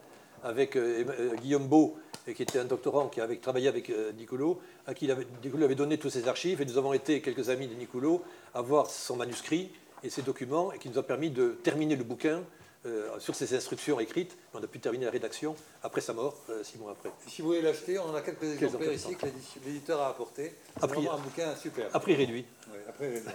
avec euh, euh, Guillaume Beau, qui était un doctorant qui avait travaillé avec Nicolo, à qui avait, Nicolo avait donné tous ses archives, et nous avons été quelques amis de Nicolo à voir son manuscrit et ses documents, et qui nous a permis de terminer le bouquin euh, sur ses instructions écrites. On a pu terminer la rédaction après sa mort, euh, six mois après. Si vous voulez l'acheter, on a quelques exemplaires ici que l'éditeur a apporté. C'est un bouquin super. À prix réduit. Oui, à prix réduit.